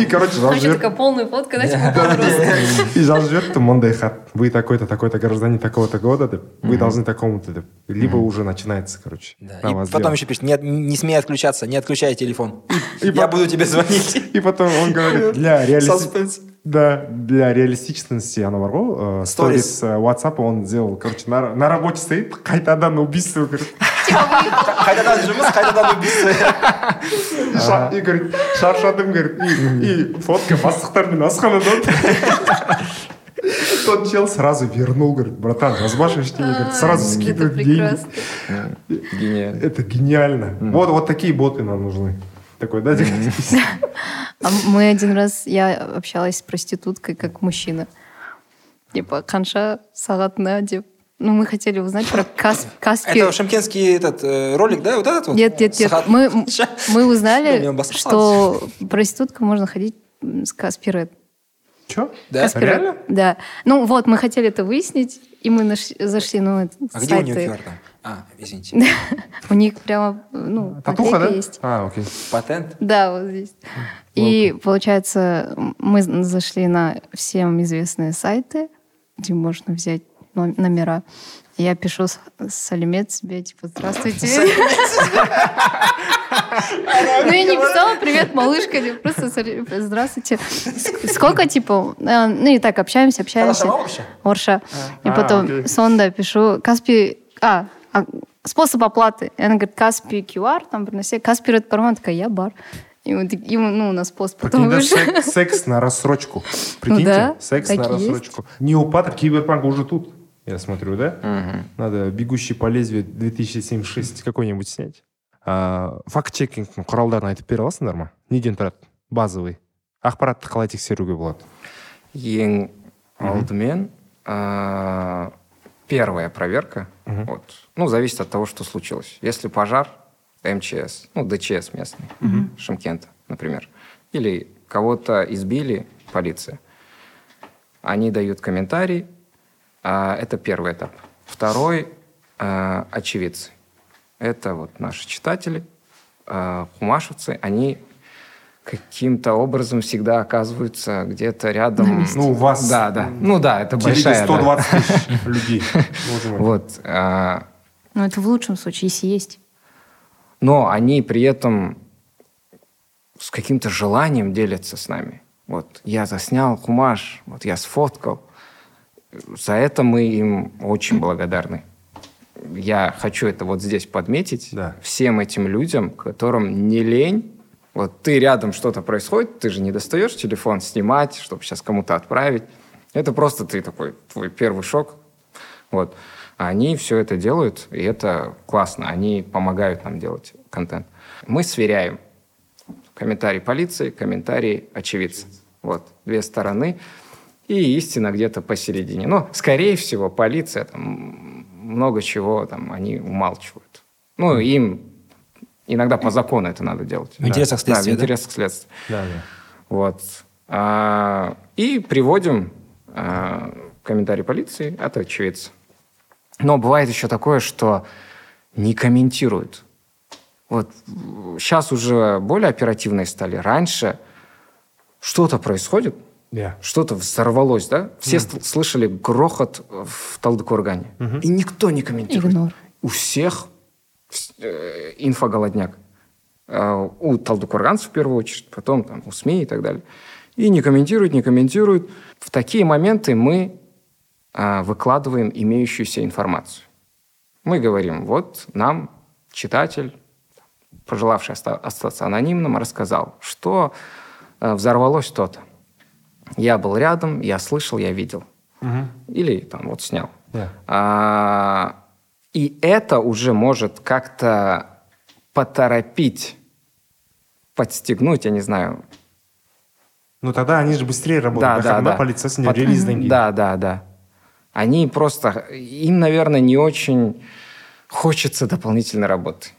И, короче, жазып Короче, жіберді. такая полная фотка, да, типа просто. И жазып жіберді мындай хат. Вы такой-то, такой-то гражданин такого-то года, деп. Вы должны такому-то, деп. Либо уже начинается, короче. Да, на И вас потом дело. еще пишет, не, не смей отключаться, не отключай телефон. и Я по- буду тебе звонить. И потом он говорит, для реалисти... Саспенс. Да, для реалистичности она бар ғой, э, сторис э, WhatsApp он сделал, короче, на, на работе стоит, қайтадан убийство, говорит. Қайтадан жұмыс, қайтадан убийство. И, говорит, шаршадым, говорит, и, фотка бастықтармен асханада Тот чел сразу вернул, говорит, братан, разбашиваешь денег, говорит, сразу Это скидывает деньги. Гениально. Это гениально. Вот, вот такие боты нам нужны. Такой, да? А мы один раз, я общалась с проституткой как мужчина. Типа, ханша сағатына деп. Ну, мы хотели узнать про Кас- Каспий. Это шамкенский этот э, ролик, да? Вот этот вот? Нет, нет, нет. Мы, мы узнали, что проститутка можно ходить с Каспирет. Че? Да? Реально? Да. Ну вот, мы хотели это выяснить, и мы наш- зашли, ну, А где у сайты. нее QR там? А, извините. У них прямо, ну, Татуха, да? есть. А, окей. Патент? Да, вот здесь. И получается, мы зашли на всем известные сайты, где можно взять номера. Я пишу с, с Алимет себе, типа, здравствуйте. Ну, я не писала, привет, малышка, я просто здравствуйте. Сколько, типа, э, ну и так общаемся, общаемся. Орша. И А, потом. Сонда пишу, Каспи, а, а, способ оплаты. И она говорит, Каспи QR, там приноси, Каспи Ред Парман, такая, я бар. И вот, и, ну, у нас пост потом Прикинь, вышел. секс, секс на рассрочку. Прикиньте, да, секс на и есть. рассрочку. Неопатр, киберпанк уже тут, я смотрю, да? Надо «Бегущий по лезвию» 2076 какой-нибудь снять. А, факт-чекингтің құралдарын айтып бере аласыңдар ма неден тұрады базовый. Ақпаратты қалай тексеруге болады Ең алдымен а, первая проверка, вот, ну, зависит от того, что случилось. Если пожар, МЧС, ну, ДЧС местный, Шымкента, например, или кого-то избили, полиция, они дают комментарий, это первый этап. Второй а, очевидцы. Это вот наши читатели, а, хумашевцы, они каким-то образом всегда оказываются где-то рядом. ну у вас Да, да. Ну да, это большая. да. 120 тысяч людей. Вот. а, Ну, это в лучшем случае, если есть. но они при этом с каким-то желанием делятся с нами. Вот я заснял хумаш, вот я сфоткал. За это мы им очень благодарны. Я хочу это вот здесь подметить. Да. Всем этим людям, которым не лень, вот ты рядом что-то происходит, ты же не достаешь телефон снимать, чтобы сейчас кому-то отправить. Это просто ты такой, твой первый шок. Вот. А они все это делают, и это классно. Они помогают нам делать контент. Мы сверяем комментарий полиции, комментарий очевидца. Вот, две стороны. И истина где-то посередине. Но, скорее всего, полиция там много чего там они умалчивают. Ну, им иногда по закону это надо делать. В интересах Да, следствия, в да? интересах следствия. Да, да. Вот. А, и приводим а, комментарий полиции от очевидца. Но бывает еще такое, что не комментируют. Вот сейчас уже более оперативные стали. Раньше что-то происходит, Да. что-то взорвалось, да? Все сл- слышали грохот в Талдыкургане. И никто не комментирует. Игнор. У всех вс- э, инфоголодняк. Э, У талдыкурганцев в первую очередь, потом там, у СМИ и так далее. И не комментируют, не комментируют. В такие моменты мы а, выкладываем имеющуюся информацию. Мы говорим, вот нам читатель, пожелавший оста- остаться анонимным, рассказал, что э, взорвалось то-то. Я был рядом, я слышал, я видел. Или там вот снял. Да. А, и это уже может как-то поторопить, подстегнуть, я не знаю. Ну тогда они же быстрее работают. Да, да, да. полициясының Пот- релизден кейін. Да, да, да. Они просто, им, наверное, не очень хочется дополнительной работы.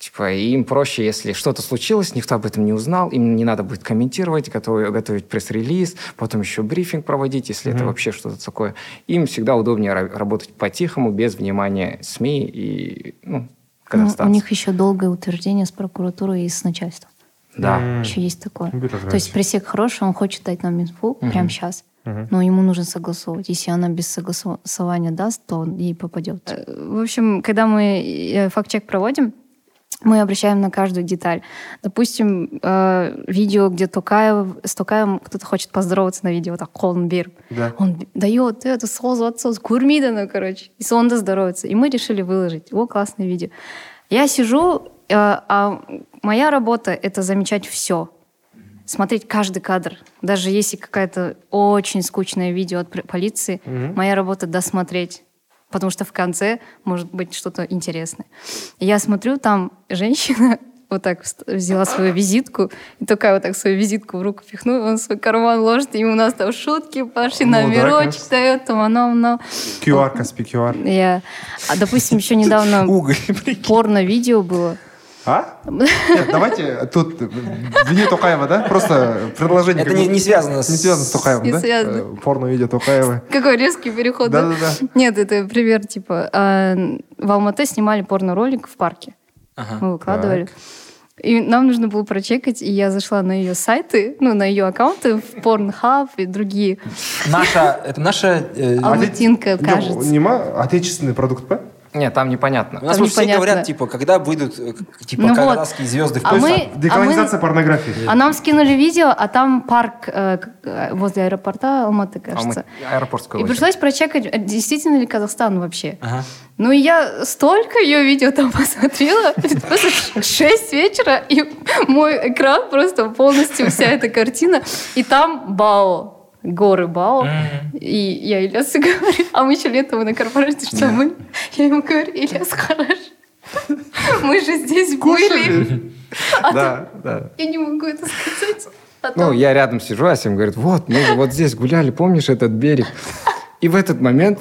Типа, им проще, если что-то случилось, никто об этом не узнал, им не надо будет комментировать, готовить, готовить пресс-релиз, потом еще брифинг проводить, если это вообще что-то такое. Им всегда удобнее ра- работать по-тихому, без внимания СМИ и, ну, Ну, у них еще долгое утверждение с прокуратурой и с начальством. Да. Еще есть такое. То есть пресек хороший, он хочет дать нам инфу прямо сейчас. Но ему нужно согласовывать. Если она без согласования даст, то он ей попадет. Э, В общем, когда мы э, факт-чек проводим, мы обращаем на каждую деталь. Допустим, э, видео, где Токаев, с Токаевым кто-то хочет поздороваться на видео, так, қолын беріп. Да. Он дает это созу отцов, көрмейді ну, короче. И сонда здоровается. И мы решили выложить. О, классное видео. Я сижу, э, а моя работа — это замечать все. смотреть каждый кадр. Даже если какая-то очень скучное видео от полиции, моя работа досмотреть. Потому что в конце может быть что-то интересное. Я смотрю, там женщина вот так взяла свою визитку, и такая вот так свою визитку в руку пихнула, он в свой карман ложит, и у нас там шутки пошли, Ну да, номерочек конечно. дает, там оно, оно. QR, Каспи QR. Я, а, допустим, еще недавно порно-видео было. А? Нет, давайте тут Вини Токаева, да? Просто предложение. Это не, не связано с... не связано с Токаевым, Не да? связано. Э, Порно-видео Токаева. Какой резкий переход, да? Да-да-да. Нет, это пример, типа, а, в Алмате снимали порно-ролик в парке. Ага. Мы выкладывали. И нам нужно было прочекать, и я зашла на ее сайты, ну, на ее аккаунты, в Pornhub и другие. Наша, это наша... э, Алматинка, кажется. Нема отечественный продукт, па? Нет, там непонятно. У нас Там вот все говорят, типа, когда выйдут, э, типа, Ну вот. казахские звезды в А мы- Деколонизация порнографии. А нам скинули видео, а там парк э, э, возле аэропорта Алматы, кажется. Алматы- Аэропортское И озеро. пришлось прочекать, э, действительно ли Казахстан вообще. Ага. Ну, и я столько ее видео там посмотрела, просто 6 вечера, и мой экран просто полностью вся эта картина. И там Бао, горы Бао. И я Ильясу говорю, а мы еще летом на корпорации, что мы? Я ему говорю, Ильяс, хорошо. Мы же здесь были. Да, да. Я не могу это сказать. А Ну, я рядом сижу, Асим говорит, вот, мы же вот здесь гуляли, помнишь этот берег? И в этот момент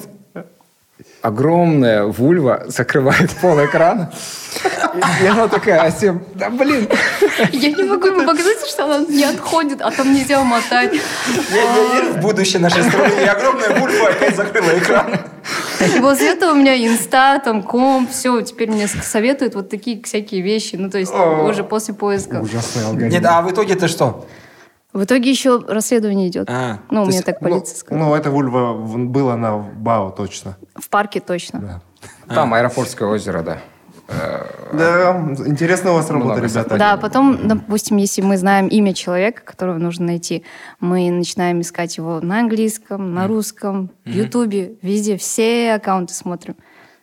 огромная вульва закрывает пол экрана. И, и она такая, Асим, да блин. Я не могу ему показать, что она не отходит, а там нельзя мотать. Я, я верю в будущее нашей страны. И огромная бульба опять закрыла экран. И после этого у меня инста, там, комп, все, теперь мне советуют вот такие всякие вещи. Ну, то есть уже после поиска. Ужасный алгоритм. Нет, а в итоге-то что? В итоге еще расследование идет. А, ну, мне есть, так полиция сказала. Ну, это вульва было на БАУ точно. В парке точно. Там Аэропортское озеро, да. Да, интересно у вас работа, ребята. Да, потом, допустим, если мы знаем имя человека, которого нужно найти, мы начинаем искать его на английском, на русском, в Ютубе, везде, все аккаунты смотрим.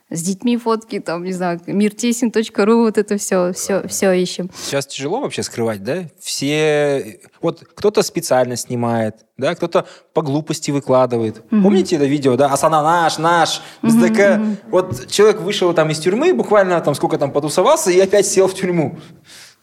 С детьми фотки, там, не знаю, миртесин.ру, вот это все, все, все ищем. Сейчас тяжело вообще скрывать, да? Все... Вот кто-то специально снимает, да? Кто-то по глупости выкладывает. Помните это видео, да? Асана наш, наш, СДК. Вот человек вышел там из тюрьмы, буквально там сколько там потусовался и опять сел в тюрьму.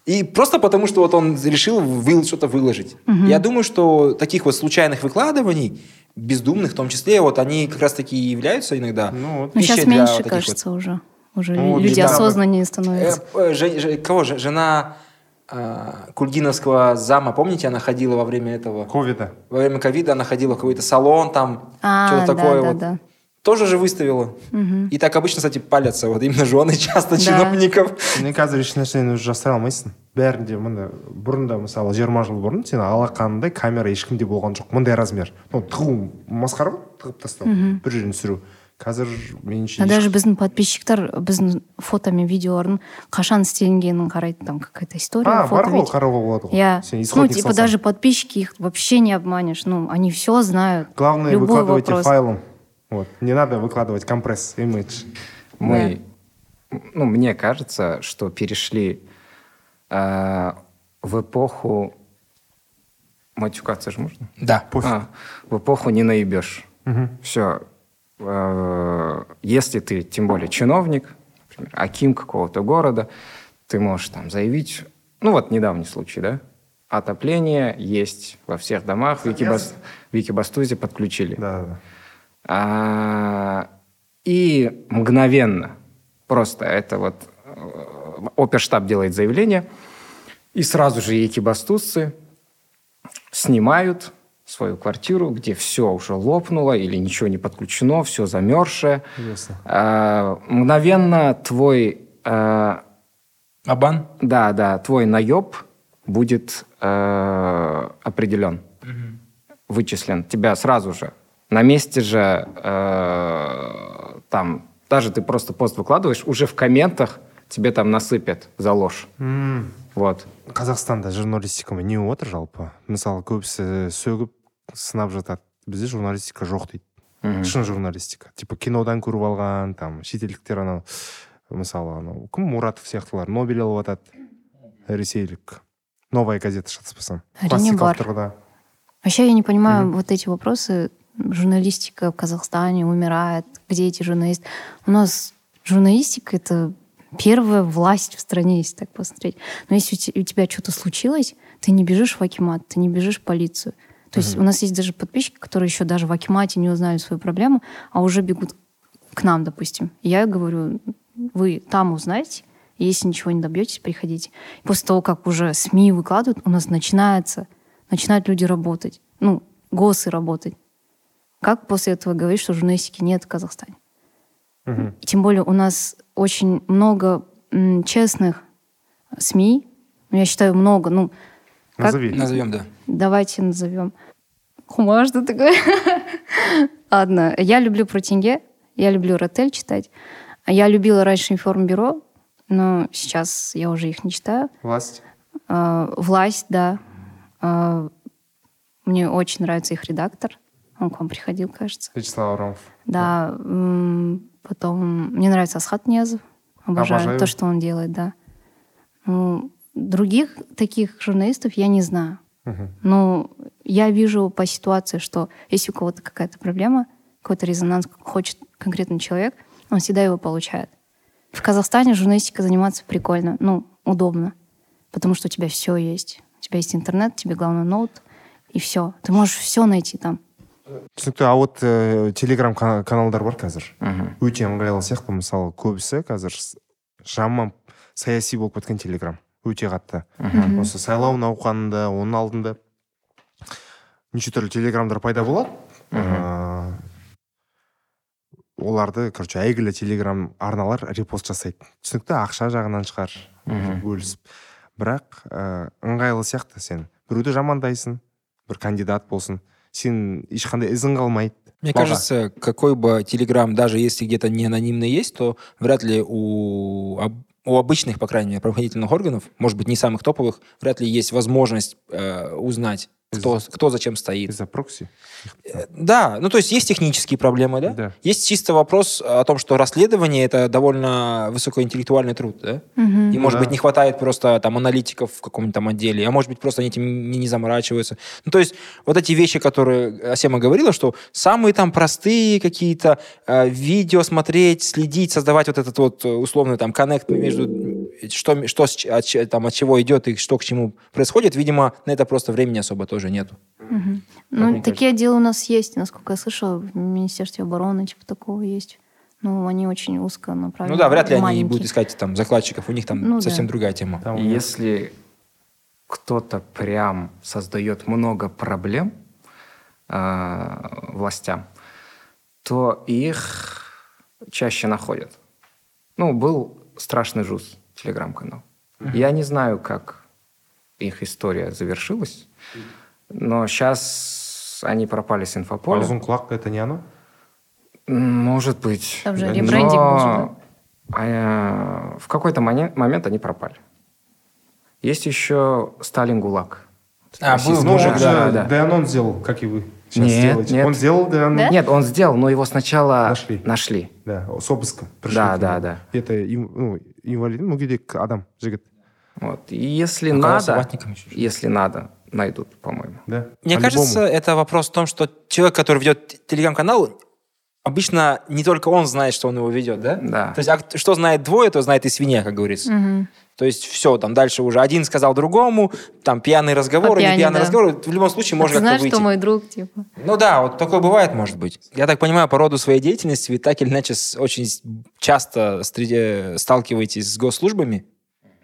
И просто потому, что вот он решил вы- что-то выложить. Я думаю, что таких вот случайных выкладываний, бездумных в том числе, вот они как раз-таки и являются иногда Ну, вот. Но пищей сейчас для меньше, вот таких вот кажется, уже. Уже Ну, люди недавно- осознаннее Э, становятся. э, же- же- кого же? Жена а, Кульгиновского зама, помните, она ходила во время этого, Ковида. во время ковида, она ходила в какой-то салон там, А, что-то да, такое да, вот. да Тоже же выставила. И так обычно, кстати, палятся вот именно жены часто Да. чиновников. Мен қазір еш нәрсені уже жасыра алмайсың бәрінде мында бұрын да мысалы жиырма жыл бұрын сен алақаныңдай камера ешкімде болған жоқ мындай размер ну тығу масқара ғой тығып тастау бір жерін түсіру қазір меніңше А даже біздің подписчиктар біздің фото мен видеолардың қашан істелінгенін қарайды там какая-то история а фото бар ғой видео. қарауға болады ғой Я, сен ну, исходник типа салсаң. даже подписчики их вообще не обманешь. Ну, они все знают. главное Любой выкладывайте вопрос. файлом вот не надо выкладывать компресс имидж Мы, ну, мне кажется, что перешли э, в эпоху... Матюкаться же можно? Да. А, в эпоху не наебешь. Все. если ты, тем более, чиновник, например, аким какого-то города, ты можешь там заявить... Ну, вот недавний случай, да? Отопление есть во всех домах. В Викибас- в Викибастузе подключили. да да, да А, и мгновенно, просто это вот э, оперштаб делает заявление, и сразу же екибастузцы снимают свою квартиру, где все уже лопнуло или ничего не подключено, все замерзшее. Ясно. А, мгновенно твой, э, Абан? да, да, твой наеб будет э, определен, вычислен. Тебя сразу же на месте же э, там даже ты просто пост выкладываешь, уже в комментах тебе там насыпят за ложь. М, Вот. қазақстанда журналистикамен не болып отыр жалпы мысалы көбісі сөгіп сынап жатады бізде журналистика жоқ дейді Мгм. шын журналистика типа кинодан көріп алған там шетелдіктер анау мысалы анау кім мұратов сияқтылар нобель алып жатады ресейлік новая газета шатаспасам Әрине классикалық бар. тұрғыда Вообще я не понимаю вот эти вопросы. Журналистика в Казахстане умирает. Где эти журналисты? У нас журналистика — это первая власть в стране, если так посмотреть. Но если у те- у тебя что-то случилось, ты не бежишь в Акимат, ты не бежишь в полицию. То есть у нас есть даже подписчики, которые еще даже в Акимате не узнали свою проблему, а уже бегут к нам, допустим. И я говорю, вы там узнаете, если ничего не добьетесь, приходите. И после того, как уже СМИ выкладывают, у нас начинается, начинают люди работать, ну, ГОСы работать. Как после этого говорить, что журналистики нет в Казахстане? И тем более у нас очень много м, честных СМИ. Ну, я считаю, много. Ну, как- назови Назовем, да. Давайте назовем. Хума, что такое? Ладно, я люблю про тенге, я люблю Ротель читать. Я любила раньше информбюро, но сейчас я уже их не читаю. власть А, Власть, да. А, Мне очень нравится их редактор. Он к вам приходил, кажется. вячеслав Аврамов Да. м, Потом мне нравится Асхат Ниязов. Обожаю, Обожаю. то, что он делает, да. Ну, других таких журналистов я не знаю. Мгм. Но я вижу по ситуации, что если у кого-то какая-то проблема, какой-то резонанс хочет конкретный человек, он всегда его получает. В Казахстане журналистика заниматься прикольно, ну, удобно, потому что у тебя все есть. У тебя есть интернет, тебе главное ноут, и все. Ты можешь все найти там. Түсінікті а вот э, телеграм кана- каналдар бар қазір. Мгм. өте ыңғайлы сияқты. Мысалы көбісі қазір жаман саяси болып кеткен телеграм. Өте қатты. Мгм. осы сайлау науқанында оның алдында неше түрлі телеграмдар пайда болады. Ыыы, оларды короче әйгілі телеграм арналар репост жасайды. Түсінікті ақша жағынан шығар Мгм. бөлісіп. Бірақ ә, ыңғайлы сияқты сен. Біреуді жамандайсың бір кандидат болсын. Сен ешқандай ізің қалмайды Мне Баға. кажется, какой бы телеграм, даже если где-то не анонимный есть, то вряд ли у, у обычных, по крайней мере, правоохранительных органов, может быть, не самых топовых, вряд ли есть возможность э, узнать, кто, кто зачем стоит. из-за прокси Э, Да, ну то есть есть технические проблемы, да? Да. Есть чисто вопрос о том, что расследование это довольно высокоинтеллектуальный труд, да? Мгм. И, может да. быть, не хватает просто там аналитиков в каком-то там отделе, а может быть, просто они этим не, не заморачиваются. Ну, то есть вот эти вещи, которые Асема говорила, что самые там простые какие-то э, видео смотреть, следить, создавать вот этот вот э, условный там коннект между э, что, что от, ч- там, от чего идет и что к чему происходит, видимо, на это просто времени особо тоже нету. Мгм. Ну, такие отделы у нас есть, насколько я слышала, в Министерстве обороны типа такого есть. Ну, они очень узко направлены. Ну да, вряд ли они маленькие. будут искать там закладчиков, у них там Ну совсем да. другая тема. Там Если кто-то прям создает много проблем э, властям, то их чаще находят. Ну, был страшный жуз, телеграм-канал. Я не знаю, как их история завершилась, но сейчас они пропали с инфополя. Озон Кулак это не оно? Может быть. Там же Но, ребрендинг был же, э, в какой-то момент они пропали. Есть еще Сталин ГУЛАГ. А, был Ну, мужик, он же да, да. Деанон сделал, как и вы сейчас Нет, делаете. нет. Он сделал Деанон. Да? Нет, он сделал, но его сначала Нашли. нашли. Да, с обыском. пришли Да, да, да. Это им- ну, инвалид, мүгедек адам, жігіт. Вот. И если А надо, если надо, найдут, по-моему. Да. Мне По-любому. кажется, это вопрос в том, что человек, который ведет телеграм-канал, обычно не только он знает, что он его ведет, да? Да. То есть, а что знает двое, то знает и свинья, как говорится. Мгм. То есть все, там дальше уже один сказал другому, там пьяный разговор или пьяный да. разговор, в любом случае А можно ты как-то знаешь, выйти. что мой друг, типа? Ну да, вот такое бывает, может быть. Я так понимаю, по роду своей деятельности вы так или иначе очень часто среди- сталкиваетесь с госслужбами,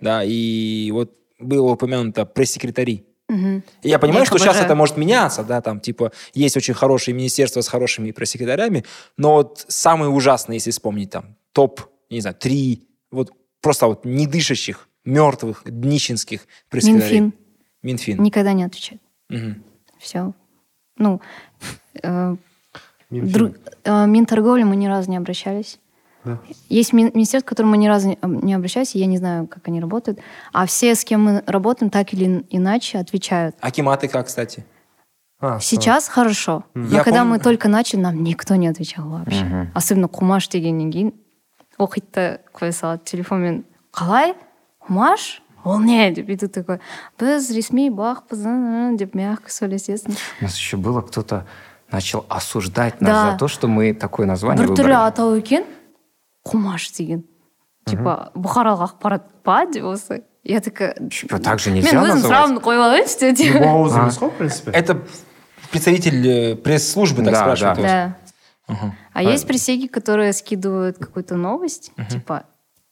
да, и вот было упомянуто пресс-секретари. И Я понимаю, их что сейчас это может меняться, да, там, типа, есть очень хорошие министерства с хорошими пресс-секретарями, но вот самые ужасные, если вспомнить, там, топ, не знаю, три, вот просто вот недышащих, мертвых, днищенских пресс-секретарей. Минфин Минфин. никогда не отвечает. Мгм. Все. Ну, э, Минфин. друг- э, Минторговли мы ни разу не обращались. Да. Есть мин- министерство, к которому мы ни разу не- не обращались, и я не знаю, как они работают. А все, с кем мы работаем, так или ин- иначе отвечают. Акиматы как, кстати? А, Сейчас хорошо. Но Я когда помню- мы только начали, нам никто не отвечал вообще. Мгм. Особенно кумаш дегеннен кейін оқиды да қоя салады телефонмен қалай құмаш ол не деп и ты такой біз ресми бақпыз ы, ы», деп мягко сөйлесесің У нас еще было, кто-то начал осуждать нас Да. за то, что мы такое название бір түрлі выбрали. атау екен құмаш деген типа бұқаралық ақпарат па деп осы я такая Типа, так же мен нельзя өзім называть. сұрағымды қойып алайыншы деп ауыз А. емес қой в принципе Это представитель э, пресс-службы так Да, спрашивает. да. Да. А есть пресеки, которые скидывают какую-то новость, типа,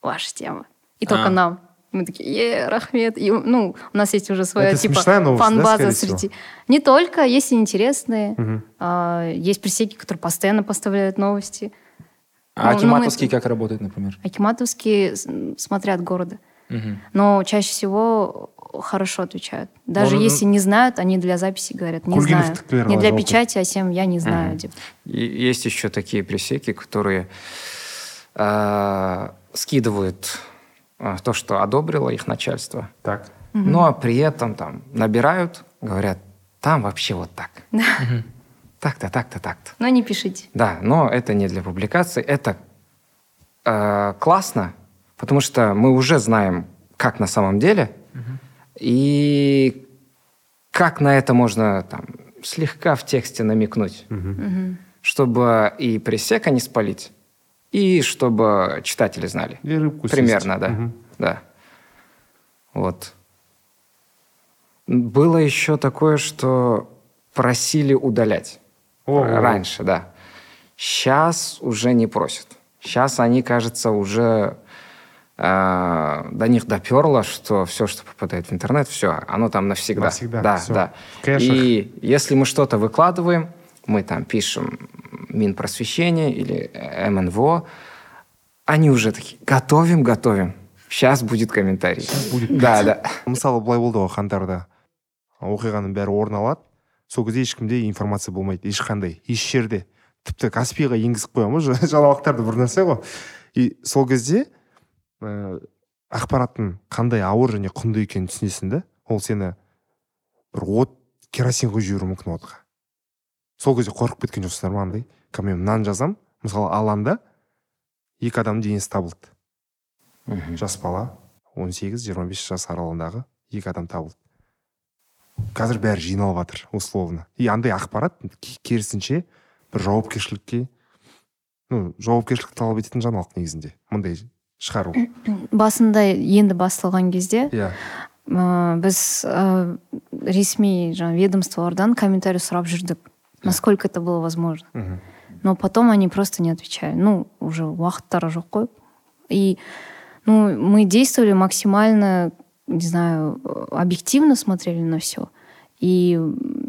ваша тема. И только А. нам. Мы такие, е, рахмет. И, ну, у нас есть уже своя, Это типа, да, фан-база скорее среди... Не только, есть и интересные. А, есть пресеки, которые постоянно поставляют новости. А Ну, ну, Акиматовский мы- как работает, например? Акиматовские смотря от города. Мгм. Но чаще всего хорошо отвечают. Даже Ну, ну, если не знают, они для записи говорят, не знаю. Не для печати, а всем я не знаю. типа. И есть еще такие пресеки, которые э, скидывают э, то, что одобрило их начальство, так но при этом там набирают, говорят, там вообще вот так. Так-то, так-то, так-то. Но не пишите. Да, но это не для публикации. Это э, классно, потому что мы уже знаем, как на самом деле, и как на это можно там, слегка в тексте намекнуть, чтобы и пресека не спалить, и чтобы читатели знали. и рыбку. Примерно, да. Мгм. Да. Вот. Было еще такое, что просили удалять. Ого. Раньше, да. Сейчас уже не просят. Сейчас они, кажется, уже э, до них доперло, что все, что попадает в интернет, все, оно там навсегда. Навсегда, Да, всё. да. И если мы что-то выкладываем, мы там пишем Минпросвещение или э, МНВО, они уже такие, готовим, готовим. Сейчас будет комментарий. будет. Да, да. мысалы былай болды ғой қаңтарда оқиғаның бәрі орын алады сол кезде ешкімде информация болмайды ешқандай. Еш жерде. Тіпті каспиға енгізіп қоямын ғой жаңалықтарды бір нәрсе ғой. И сол кезде ә, ақпараттың қандай ауыр және құнды екенін түсінесің да ол сені бір от керосин құйып жіберуі мүмкін отқа. Сол кезде қорқып кеткен жоқсыңдар ма андай? Мен мынаны жазамын мысалы алаңда екі адамның денесі табылды. Мгм. жас бала 18-25 жас аралығындағы екі адам табылды. Қазір бәрі жиналып жатыр условно. И андай ақпарат керісінше бір жауапкершілікке ну жауапкершілік талап ететін жаңалық негізінде мындай шығару. Басында енді басталған кезде иә. ә, біз ә, ресми жаңағы ведомстволардан комментарий сұрап жүрдік насколько это было возможно. Мгм. но потом они просто не отвечали ну уже уақыттары жоқ қой. И ну мы действовали максимально не знаю объективно смотрели на все и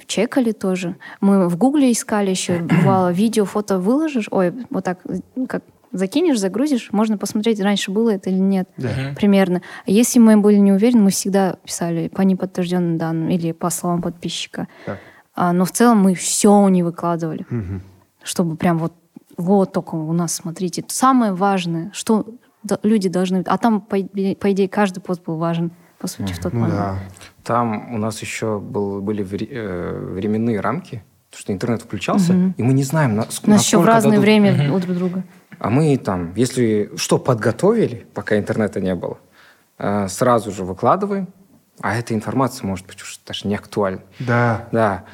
чекали тоже мы в гугле искали еще бывало видео фото выложишь ой вот так как закинешь загрузишь можно посмотреть раньше было это или нет да примерно. Если мы были не уверены, мы всегда писали по неподтвержденным данным или по словам подписчика. Так. А, но в целом мы все не выкладывали, Мгм. чтобы прям вот вот только у нас, смотрите, самое важное, что люди должны... А там, по, по идее, каждый пост был важен, по сути, в тот ну момент. да Там у нас еще был, были вре- э, временные рамки, потому что интернет включался, Мгм. и мы не знаем, на, ск- У нас еще в насколько разное дадут. время у друг друга. А мы там, если что подготовили, пока интернета не было, э, сразу же выкладываем, а эта информация может быть уж даже не актуальна. да Да.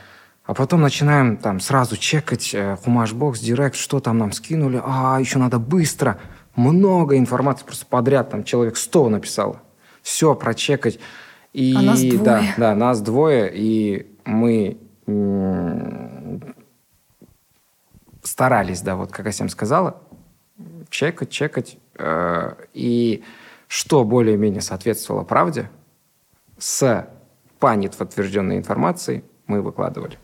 А потом начинаем там сразу чекать э, Хумашбокс, Директ, что там нам скинули. А, еще надо быстро. Много информации, просто подряд там человек 100 написало. Все прочекать. И, А нас двое. Да, да, нас двое, и мы старались, да, вот как я всем сказала, чекать, чекать. э, и что более-менее соответствовало правде, с по неподтвержденной информацией мы выкладывали.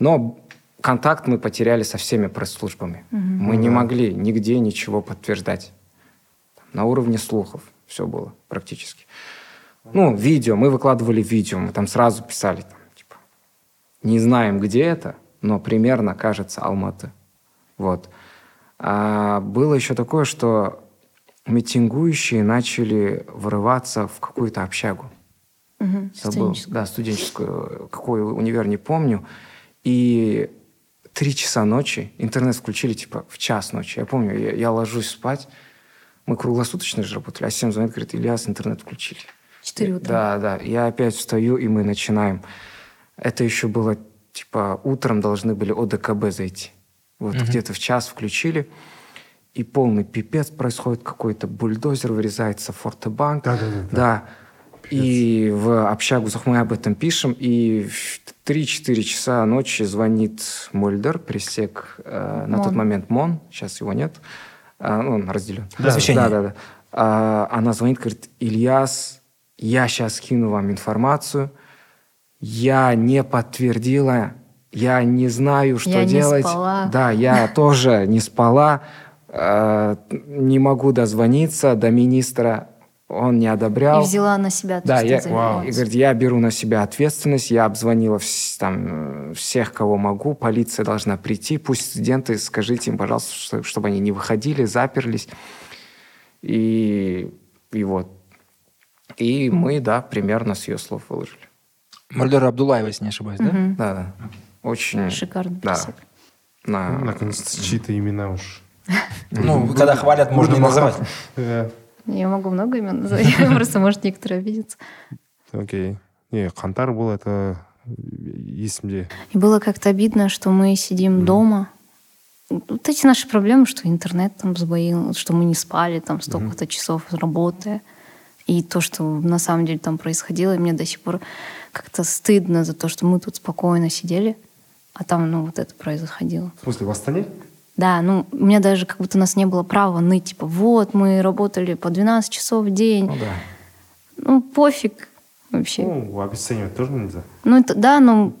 Но контакт мы потеряли со всеми пресс-службами. Мы не могли нигде ничего подтверждать. На уровне слухов все было практически. Ну, видео, мы выкладывали видео, мы там сразу писали, там, типа, не знаем, где это, но примерно кажется Алматы. Вот. А было еще такое, что митингующие начали вырываться в какую-то общагу. Мгм, Забыл. студенческую. Да, студенческую. Какой универ, не помню. И три часа ночи интернет включили, типа, в час ночи. Я помню, я, я ложусь спать. Мы круглосуточно же работали. А 7 звонит, говорит, Ильяс, интернет включили. 4 утра. Да, да. Я опять встаю, и мы начинаем. Это еще было, типа, утром должны были ОДКБ зайти. Вот где-то в час включили, и полный пипец происходит какой-то. Бульдозер вырезается, фортобанк. Да-да-да. Да. И в общагу мы об этом пишем, и в 3-4 часа ночи звонит Мольдер, пресек э, на тот момент МОН, сейчас его нет, А, ну, он разделен. Да. Освещение. Да, да, да. А, она звонит, говорит, Ильяс, я сейчас кину вам информацию, я не подтвердила, я не знаю, что Я не делать. спала. Да, я тоже не спала, э, не могу дозвониться до министра, он не одобрял. И взяла на себя то, Да, что я, занималась. и говорит, я беру на себя ответственность, я обзвонила там, всех, кого могу, полиция должна прийти, пусть студенты, скажите им, пожалуйста, что- чтобы они не выходили, заперлись. И, и вот. И мы, да, примерно с ее слов выложили. Мольдера Абдулаева, если не ошибаюсь, да? Мгм. Да, да. Очень... Шикарный Да. На... Ну, Наконец-то чьи-то имена уж. Ну, когда хвалят, можно и называть. Я могу много имен назвать, просто может некоторые обидятся. окей не қаңтар был это есімде И было как-то обидно, что мы сидим дома. Вот эти наши проблемы, что интернет там сбоил, что мы не спали там столько-то часов работая. И то, что на самом деле там происходило, и мне до сих пор как-то стыдно за то, что мы тут спокойно сидели, а там, ну, вот это происходило. в смысле в астане Да, ну, у меня даже как будто у нас не было права ныть, типа, вот, мы работали по 12 часов в день. Ну да. Ну, пофиг вообще. ну обесценивать тоже нельзя Ну, это, да, но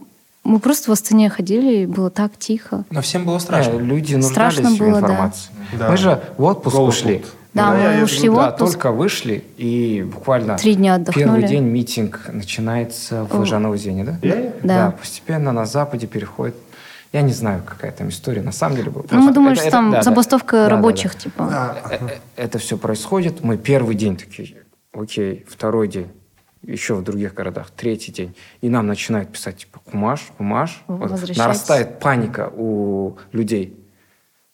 мы просто в Астане ходили, и было так тихо. Но всем было Да, страшно. люди нуждались Страшно в было, да. информации. Да. Мы же в отпуск Голод ушли. Да, Да, мы я- ушли в Да, отпуск. только вышли, и буквально Три дня отдохнули. первый день митинг начинается в. Лыжановой да? Я- Да. постепенно на Западе переходит. Я не знаю, какая там история. На самом деле было Ну, мы думали, это- что это- там да, да. забастовка Да, да, да. рабочих, типа. А, Э, э, Это все происходит. Мы первый день такие, окей, второй день, еще в других городах, третий день. И нам начинают писать, типа, кумаш, кумаш. Вот нарастает паника у людей.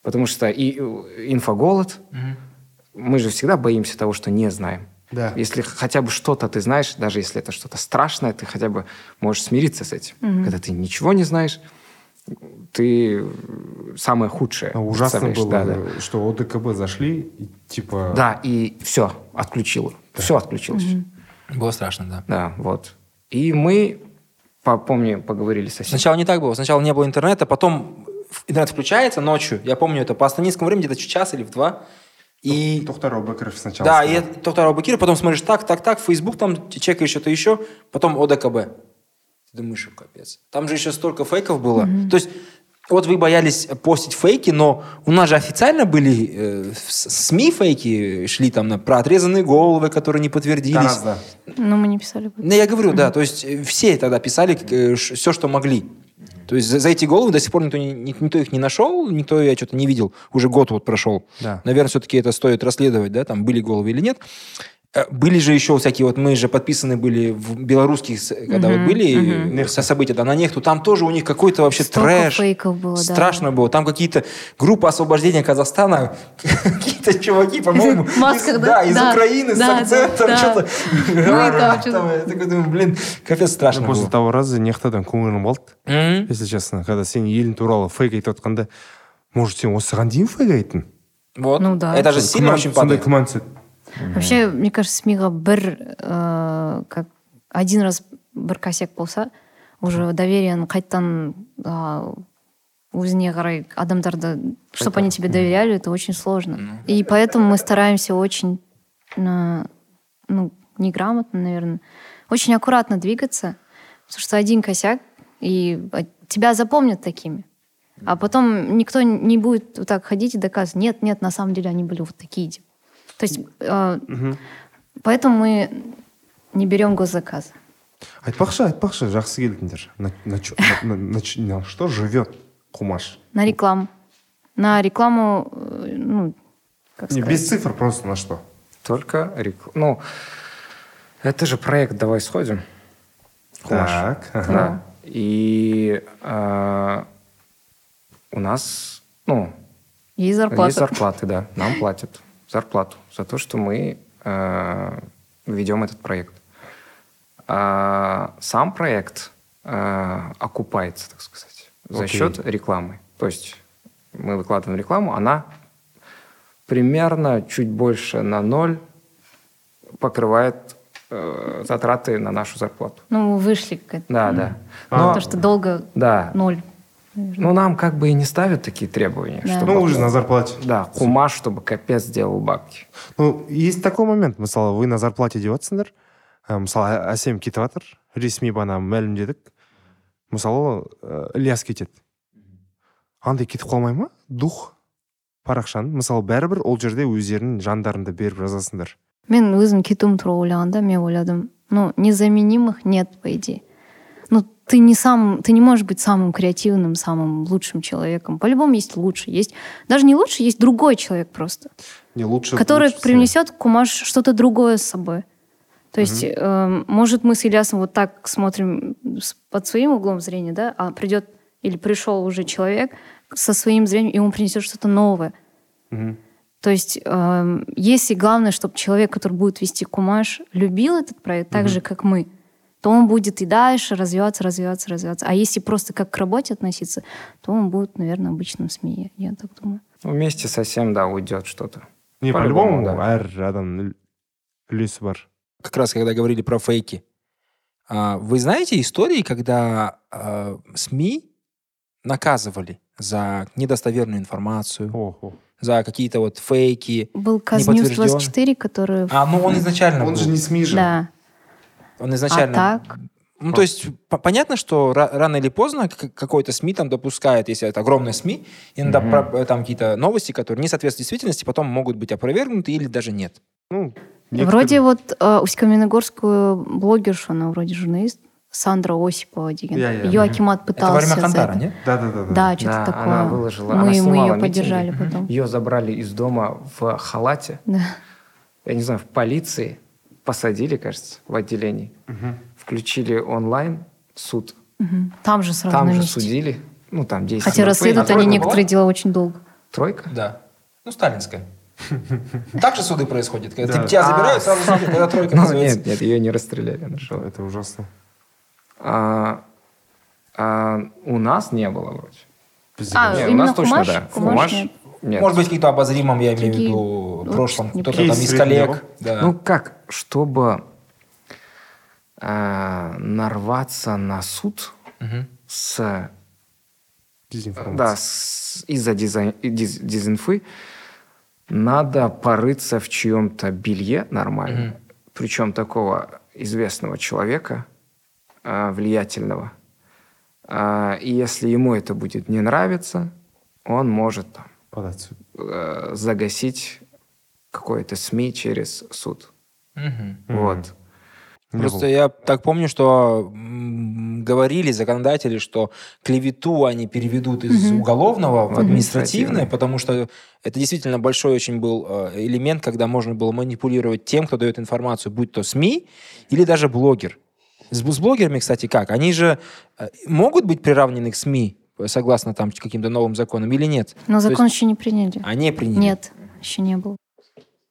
Потому что и э, инфоголод, мы же всегда боимся того, что не знаем. Да. Если хотя бы что-то ты знаешь, даже если это что-то страшное, ты хотя бы можешь смириться с этим. Когда ты ничего не знаешь, ты э, самое худшее. А Ужасно было, Да, да. что ОДКБ зашли, и, типа... Да, и все, отключило. Все отключилось. Было страшно, да. Да, вот. И мы, по- помню, поговорили со Сначала не так было. Сначала не было интернета, потом интернет включается ночью. Я помню это по астанинскому времени, где-то в час или в два. И Тохтар Абакаров сначала Да, сказал. и Тохтар Абакир, потом смотришь так, так, так, Facebook там чекаешь что-то еще, потом ОДКБ. Ты думаешь, капец. Там же еще столько фейков было. То есть вот вы боялись постить фейки, но у нас же официально были э, в СМИ фейки, шли там на, про отрезанные головы, которые не подтвердились. Гораздо. Но мы не писали. Ну, я говорю, да, то есть э, все тогда писали все, что могли. То есть за, за эти головы до сих пор никто, ни- никто их не нашел, никто я что-то не видел. Уже год вот прошел. Да. Наверное, все-таки это стоит расследовать, да, там были головы или нет. Э, Были же еще всякие, вот мы же подписаны были в белорусских, с- когда вот были э, со события, да, на нехту, там тоже у них какой-то вообще Столько трэш. фейков было, да. Страшно было. Там какие-то группы освобождения Казахстана, какие-то чуваки, по-моему, В масках, из- да? да, из Да, Украины с да, акцентом, да, что-то. там что-то- Там, Я такой думаю, блин, капец страшно Ну, после было. того раза нехтадан көңілім қалды Мгм. если честно когда сен елің туралы фейк айтып жатқанда может сен осыған дейін фейк айттың Вот. Ну да. Это же сильно Күмән- очень сондай падает. күмән түседі Вообще, мне кажется, СМИға бір э, как один раз бір косяк болса, уже довериені қайттан а, өзіне қарай адамдарды, чтобы они тебе доверяли, это очень сложно. И поэтому мы стараемся очень, э, ну, неграмотно, наверное, очень аккуратно двигаться, потому что один косяк, и э, тебя запомнят такими. А потом никто не будет вот так ходить и доказывать, нет, нет, на самом деле они были вот такие. типа. То есть, э, поэтому мы не берем госзаказы. айтпақшы айтпақшы жақсы келдіңдер на, на, на- на- на что живет кумаш На рекламу. На рекламу, э, ну, как не сказать. без цифр просто на что Только рек- Ну, это же проект «Давай сходим». Кумаш. так ага. Да. И а, у нас, ну, Есть зарплата. есть зарплаты, да. Нам платят зарплату за то, что мы э, ведем этот проект. а сам проект а, окупается, так сказать, за счет рекламы. То есть мы выкладываем рекламу, она примерно чуть больше на ноль покрывает э, затраты на нашу зарплату. Ну, вышли как Да, да. А. Но, Потому что долго да. ноль. Ну, нам как бы и не ставят такие требования, Да. чтобы... Ну, вы же на зарплате. Да, кумаш, чтобы капец сделал бабки. ну есть такой момент мысалы вы на зарплате деп жатсыңдар ә, мысалы әсем кетіп жатыр ресми бана мәлімдедік мысалы ілияс кетеді андай кетіп қалмай ма? Дух. Парақшаның мысалы бәрібір ол жерде өздерінің жандарыңды беріп жазасыңдар. Мен өзім кетуім туралы ойлағанда мен ойладым ну незаменимых нет по идее. Ты не сам ты не можешь быть самым креативным самым лучшим человеком. По-любому есть лучше есть даже не лучше есть другой человек просто не лучше который лучше принесет кумаш что-то другое с собой. То есть эм, может мы с Ильясом вот так смотрим под своим углом зрения да а придет или пришел уже человек со своим зрением и он принесет что-то новое. Мгм. То есть, эм, если главное, чтобы человек, который будет вести Кумаш, любил этот проект так же, как мы, то он будет и дальше развиваться, развиваться, развиваться. А если просто как к работе относиться, то он будет, наверное, обычным СМИ, я так думаю. Ну, Вместе совсем, да, уйдет что-то. не По-любому, да. адамның үл- үлесі бар Как раз когда говорили про фейки. а, Вы знаете истории, когда а, СМИ наказывали за недостоверную информацию, Ого. за какие-то вот фейки? Был Казнюс Неподтвержден. 24, который... А, ну он изначально он был. же не СМИ же Да. Он изначально... А так? Ну, то есть по- понятно, что ра- рано или поздно какой-то СМИ там допускает, если это огромное СМИ, иногда про- там какие-то новости, которые не соответствуют действительности, потом могут быть опровергнуты или даже нет. ну Вроде вот э, Усть-Каменогорскую блогершу, она вроде журналист, Сандра Осипова деген. Я- я, Ее. Акимат Это во пытался время это. нет? да да да Да, что-то Да, такое. она выложила, Мы, она мы ее митинги. поддержали потом. Ее забрали из дома в халате. Да. Я не знаю, в полиции. Посадили, кажется, в отделении. Включили онлайн суд. Мгм. Там же сразу Там же месте. судили. Ну, там действия. Хотя расследуют они была? некоторые дела очень долго. Тройка? Да. Ну, сталинская. Так же суды происходят. Когда Да. тебя А. забирают, сразу судят, когда тройка Ну, называется. нет, нет, ее не расстреляли. это ужасно А, а у нас не было вроде. А, Нет, у нас точно да. Кумаш нет. Может быть, какие-то обозримом, я имею в виду, в Ну, прошлом. Кто-то там из коллег. Да. Ну как, чтобы а, нарваться на суд Мгм. с дезинформация Да, из-за дизайн- диз- дезинфы надо порыться в чьем-то белье нормально, причем такого известного человека, а, влиятельного. А, И если ему это будет не нравиться, он может там, суд. э, загасить какое-то СМИ через суд. Мгм. Вот. Не Просто было. я так помню, что м, говорили законодатели, что клевету они переведут из уголовного в административное, Административное. потому что это действительно большой очень был э, элемент, когда можно было манипулировать тем, кто дает информацию, будь то СМИ или даже блогер. С, с блогерами, кстати, как? Они же э, могут быть приравнены к СМИ, согласно там каким-то новым законам, или нет? Но То закон есть еще не приняли. Они приняли. Нет, еще не был.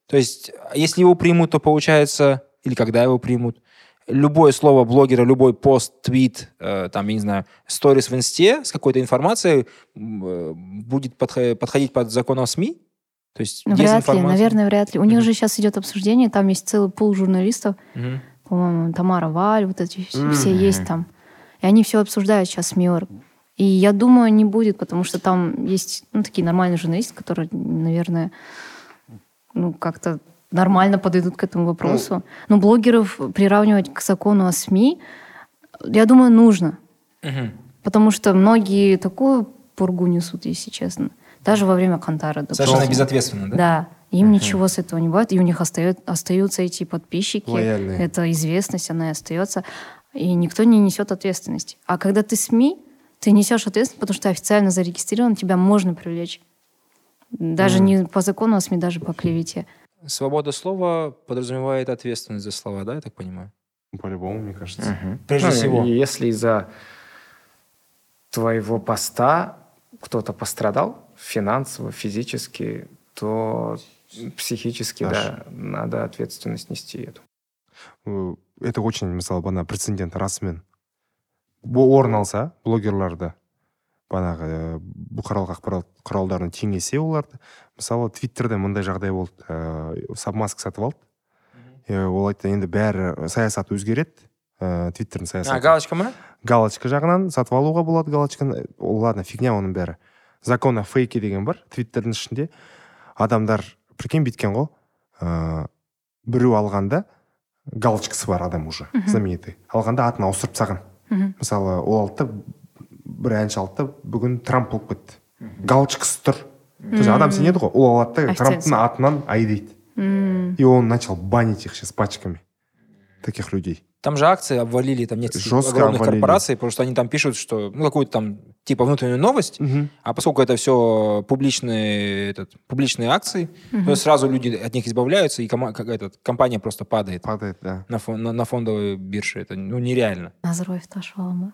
То есть, если его примут, то получается, или когда его примут, любое слово блогера, любой пост, твит, э, там, я не знаю, сторис в инсте с какой-то информацией э, будет подхо- подходить под закон о СМИ? То есть, Ну, Вряд ли, наверное, вряд ли. У них же сейчас идет обсуждение, там есть целый пул журналистов, Мгм. по-моему, Тамара Валь, вот эти все, все есть там. И они все обсуждают сейчас с МИОР. И я думаю, не будет, потому что там есть ну, такие нормальные журналисты, которые, наверное, ну, как-то нормально подойдут к этому вопросу. Но блогеров приравнивать к закону о СМИ, я думаю, нужно. Мгм. Потому что многие такую пургу несут, если честно. Даже во время Кантара. допустим. Совершенно безответственно, да? Да. Им ничего с этого не бывает, и у них остает, остаются эти подписчики. Лояльные. Это известность, она и остается. И никто не несет ответственности. А когда ты СМИ, ты несешь ответственность, потому что официально зарегистрирован, тебя можно привлечь. Даже не по закону о СМИ, даже по клевете. Свобода слова подразумевает ответственность за слова, да, я так понимаю? по-любому мне кажется Мгм. Прежде Ну, всего. и Если из-за твоего поста кто-то пострадал финансово, физически, то психически, Аж. да, надо ответственность нести эту. Э, это очень мысалы бана прецедент расымен Бұл орын алса блогерларды банағы ә, бұқаралық ақпарат құралдарына теңесе оларды. Мысалы твиттерде мындай жағдай болды ыыы сабмаск сатып алды. Е, ол айтты енді бәрі саясат өзгереді. Ыыы твиттердің саясаты. галочка ма галочка жағынан сатып алуға болады галочканы. Ол ладно фигня оның бәрі. Закон о фейке деген бар твиттердің ішінде. Адамдар прикинь бүйткен ғой. Ыыы біреу алғанда галочкасы бар адам уже знаменитый. Алғанда атын ауыстырып тастаған Мгм. мысалы ол алды да бір әнші алды да бүгін трамп болып кетті. Галочкасы тұр. То есть адам сенеді ғой ол алады да трамптың атынан айдайды и он начал банить их сейчас пачками таких людей. Там же акции обвалили, там нет Жестко огромных обвалили. корпораций, потому что они там пишут, что ну какую-то там типа внутреннюю новость, а поскольку это все публичные, этот, публичные акции, то сразу люди от них избавляются, и кома- как этот, компания просто падает падает да на, фон- на, на фондовой бирже. Это ну, нереально. назарбаев ташып ала ма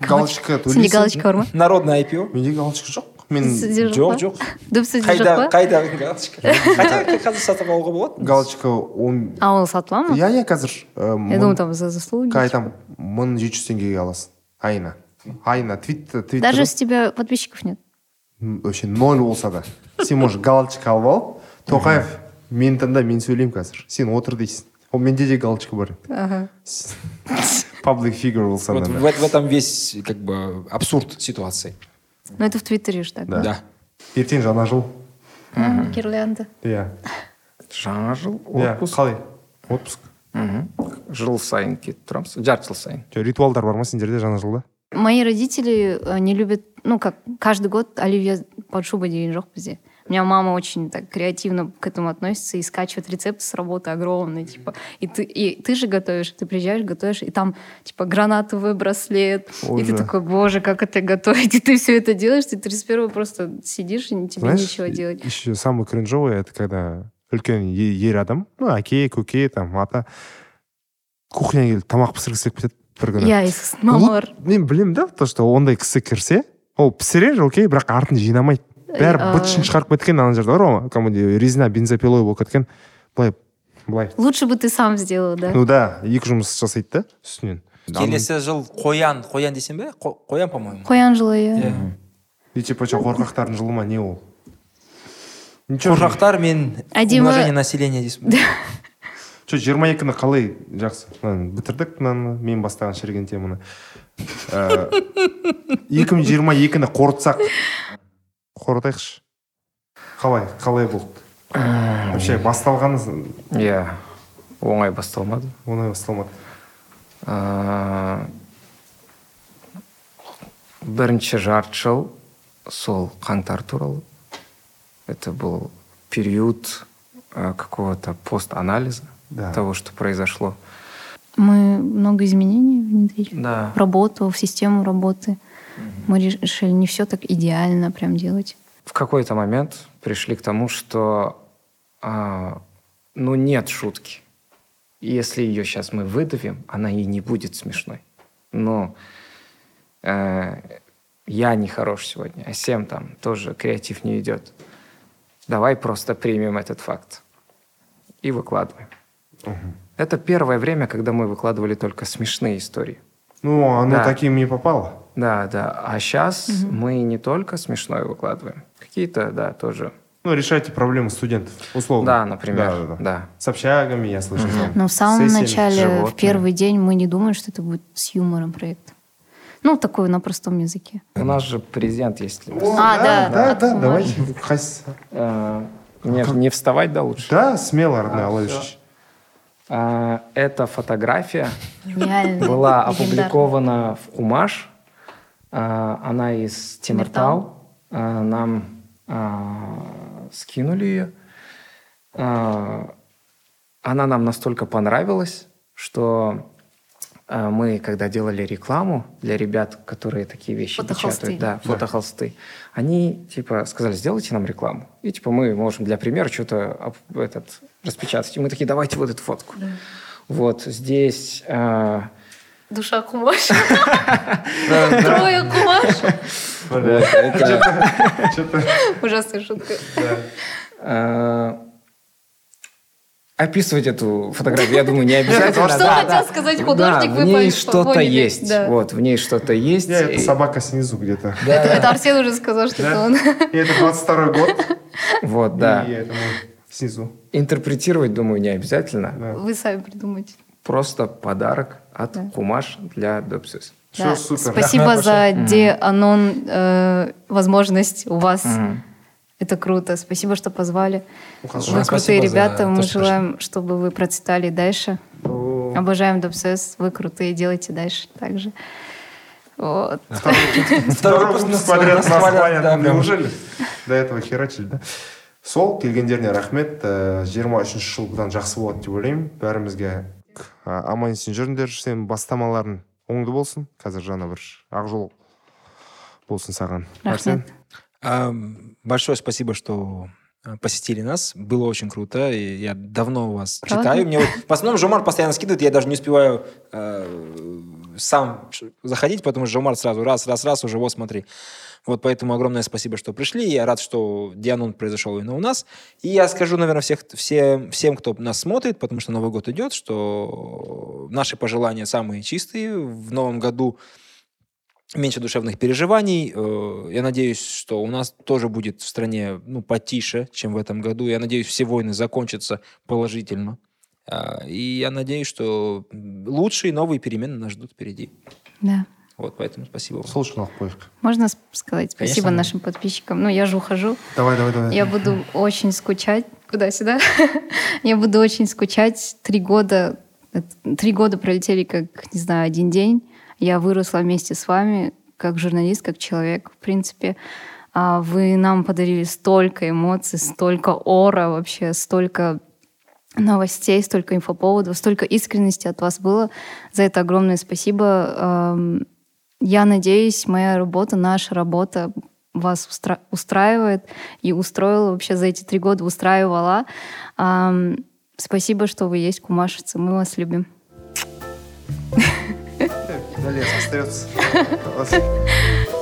галочка сенде галочка бар ма Народное IPO. менде галочка жоқ мен Жоқ, жоқ. дуб сізде жоқ Қайда, па қайда? Галочка? Хотя қазір сатып алуға болады. галочка он а ол сатыла ма? Иә иә қазір ә, я думаю там за заслуги айтамын мың жеті жүз теңгеге аласың. Айына айына твит твиттер даже если у тебя подписчиков нет. Вообще ноль болса да. Сен может галочка алып алып тоқаев мені тыңда мен сөйлеймін қазір. Сен отыр дейсің. Ол менде де галочка бар. Ага. Паблик фигур болса Вот в этом весь как бы абсурд ситуации. Ну это в твиттере же так. Да. Да. ертең жаңа жыл А, гирлянда. Иә жаңа жыл иә отпуск. Қалай отпуск жыл сайын кетіп тұрамыз жарты жыл сайын ритуалдар бар ма сендерде жаңа жылда мои родители э, не любят ну как каждый год оливье под шубой деген жоқ бізде у меня мама очень так креативно к этому относится и скачивает рецепты с работы огромные типа и ты и ты же готовишь ты приезжаешь готовишь и там типа гранатовый браслет и Ой, ты да. такой боже как это готовить и ты все это делаешь ты 31 просто сидишь и тебе знаешь нечего делать еще самое кринжовое это когда үлкен е- ер адам ну әке көке там ата кухняға келіп тамақ пісіргісі келіп кетеді бір күні иә и сосын мамалар Вот мен білемін да то что ондай кісі кірсе ол пісірер окей бірақ артын жинамайды бәрі быт шытын шығарып кеткен ана жерде бар ғой? Кәдімгідей резина бензопилой болып кеткен. Былай былай. Лучше бы ты сам сделал да? Ну да екі жұмыс жасайды да үстінен. Келесі жыл қоян, қоян десем бе? Қо- Қоян, по-моему. қоян жылы иә. Иә. и типа че қорқақтардың жылы ма? Не ол? Ничего. Қорқақтар мен Әдемі- умножение населения дейсің бе? че жиырма екіні қалай? Жақсы. Мынаны бітірдік мынаны мен бастаған шіріген теманы. Екі мың жиырма екіні қорытсақ. Қорытайықшы қалай қалай болды вообще басталғаны иә оңай басталмады оңай басталмады Ә, бірінші жарты жыл сол қаңтар туралы это был период какого-то пост-анализа Да. того, что произошло. мы много изменений внедрили Да. в работу, в систему работы. Мы решили не все так идеально прям делать. В какой-то момент пришли к тому, что а, ну нет шутки. Если ее сейчас мы выдавим, она и не будет смешной. Но э, я не хорош сегодня, а Сем там тоже креатив не идет. Давай просто примем этот факт и выкладываем. Это первое время, когда мы выкладывали только смешные истории. ну оно Да. таким не попало Да, да. А сейчас мы не только смешное выкладываем. Какие-то, да, тоже. ну решайте проблемы студентов условно Да, например. да, да, да. да. с общагами я слышал там, Но в самом сессиями. начале, в животные. первый день, мы не думали, что это будет с юмором проект. Ну, такой на простом языке. У нас же президент есть. О, А, да, да от да Кумара. давайте Қайсысы? Э, Не, не вставать, да, лучше? да смело родной Алаевич А, Эта фотография была опубликована в Кумаш. А, Она из Тимиртау. А, Нам а, скинули ее. Она нам настолько понравилась, что мы, когда делали рекламу для ребят, которые такие вещи Фотохолсты. печатают, да, фотохолсты, они типа сказали, сделайте нам рекламу. И типа мы можем для примера что-то об- этот, распечатать. И мы такие, давайте вот эту фотку. Вот здесь а, Душа кумаш. Трое кумаш. Ужасная шутка. а, описывать эту фотографию, я думаю, не обязательно. Что хотел сказать художник, вы в ней что-то есть. Вот, в ней что-то есть. Это собака снизу где-то. Это, Арсен уже сказал, что это он. И это 22 год. Вот, да. Снизу. Интерпретировать, думаю, не обязательно. Вы сами придумайте. Просто подарок от Да. Кумаш для Допсис. Всё Да. супер. Спасибо Ахмед за де-анон э, возможность у вас. Мгм. Это круто. Спасибо, что позвали. Хорошо. Вы Спасибо крутые за ребята. то, Мы что желаем, чтобы вы процветали дальше. Ну, Обожаем Допсес. Вы крутые. Делайте дальше так же. Вот. Второй выпуск выпуск нас подряд нас хвалят, хвалят. да, прям. Неужели? До этого херачили, да? сол келгендеріне рахмет Э, жиырма үшінші жыл бұдан жақсы болады деп ойлаймын бәрімізге А, аман есен жүріңдер сенің бастамаларың оңды болсын қазір жаңа бір ақ жол болсын саған Арсен? Рахмет. А, Большое спасибо, что а, посетили нас. Было очень круто. И я давно вас Правда? читаю. Мне вот, в основном Жомар постоянно скидывает, я даже не успеваю э, сам ш- заходить, потому что Жомар сразу раз, раз, раз, уже вот смотри. Вот поэтому огромное спасибо, что пришли. Я рад, что Дианон произошел именно у нас. И я скажу, наверное, всех, всем, всем, кто нас смотрит, потому что Новый год идет, что наши пожелания самые чистые. В новом году меньше душевных переживаний. Э, Я надеюсь, что у нас тоже будет в стране ну, потише, чем в этом году. Я надеюсь, все войны закончатся положительно. А, И я надеюсь, что лучшие новые перемены нас ждут впереди. Да. Вот, поэтому спасибо вам. сол үшін алып қояйық Можно сказать спасибо Конечно. нашим подписчикам? Ну, я же ухожу. давай давай давай Я буду очень скучать. Куда сюда? Я буду очень скучать. Три года, три года пролетели как, не знаю, один день. Я выросла вместе с вами, как журналист, как человек, в принципе. А Вы нам подарили столько эмоций, столько ора вообще, столько новостей, столько инфоповодов, столько искренности от вас было. За это огромное спасибо. Эм, Я надеюсь, моя работа, наша работа вас устра- устраивает и устроила вообще за эти три года, устраивала. Ам, Спасибо, что вы есть, кумашицы. Мы вас любим. до леса остается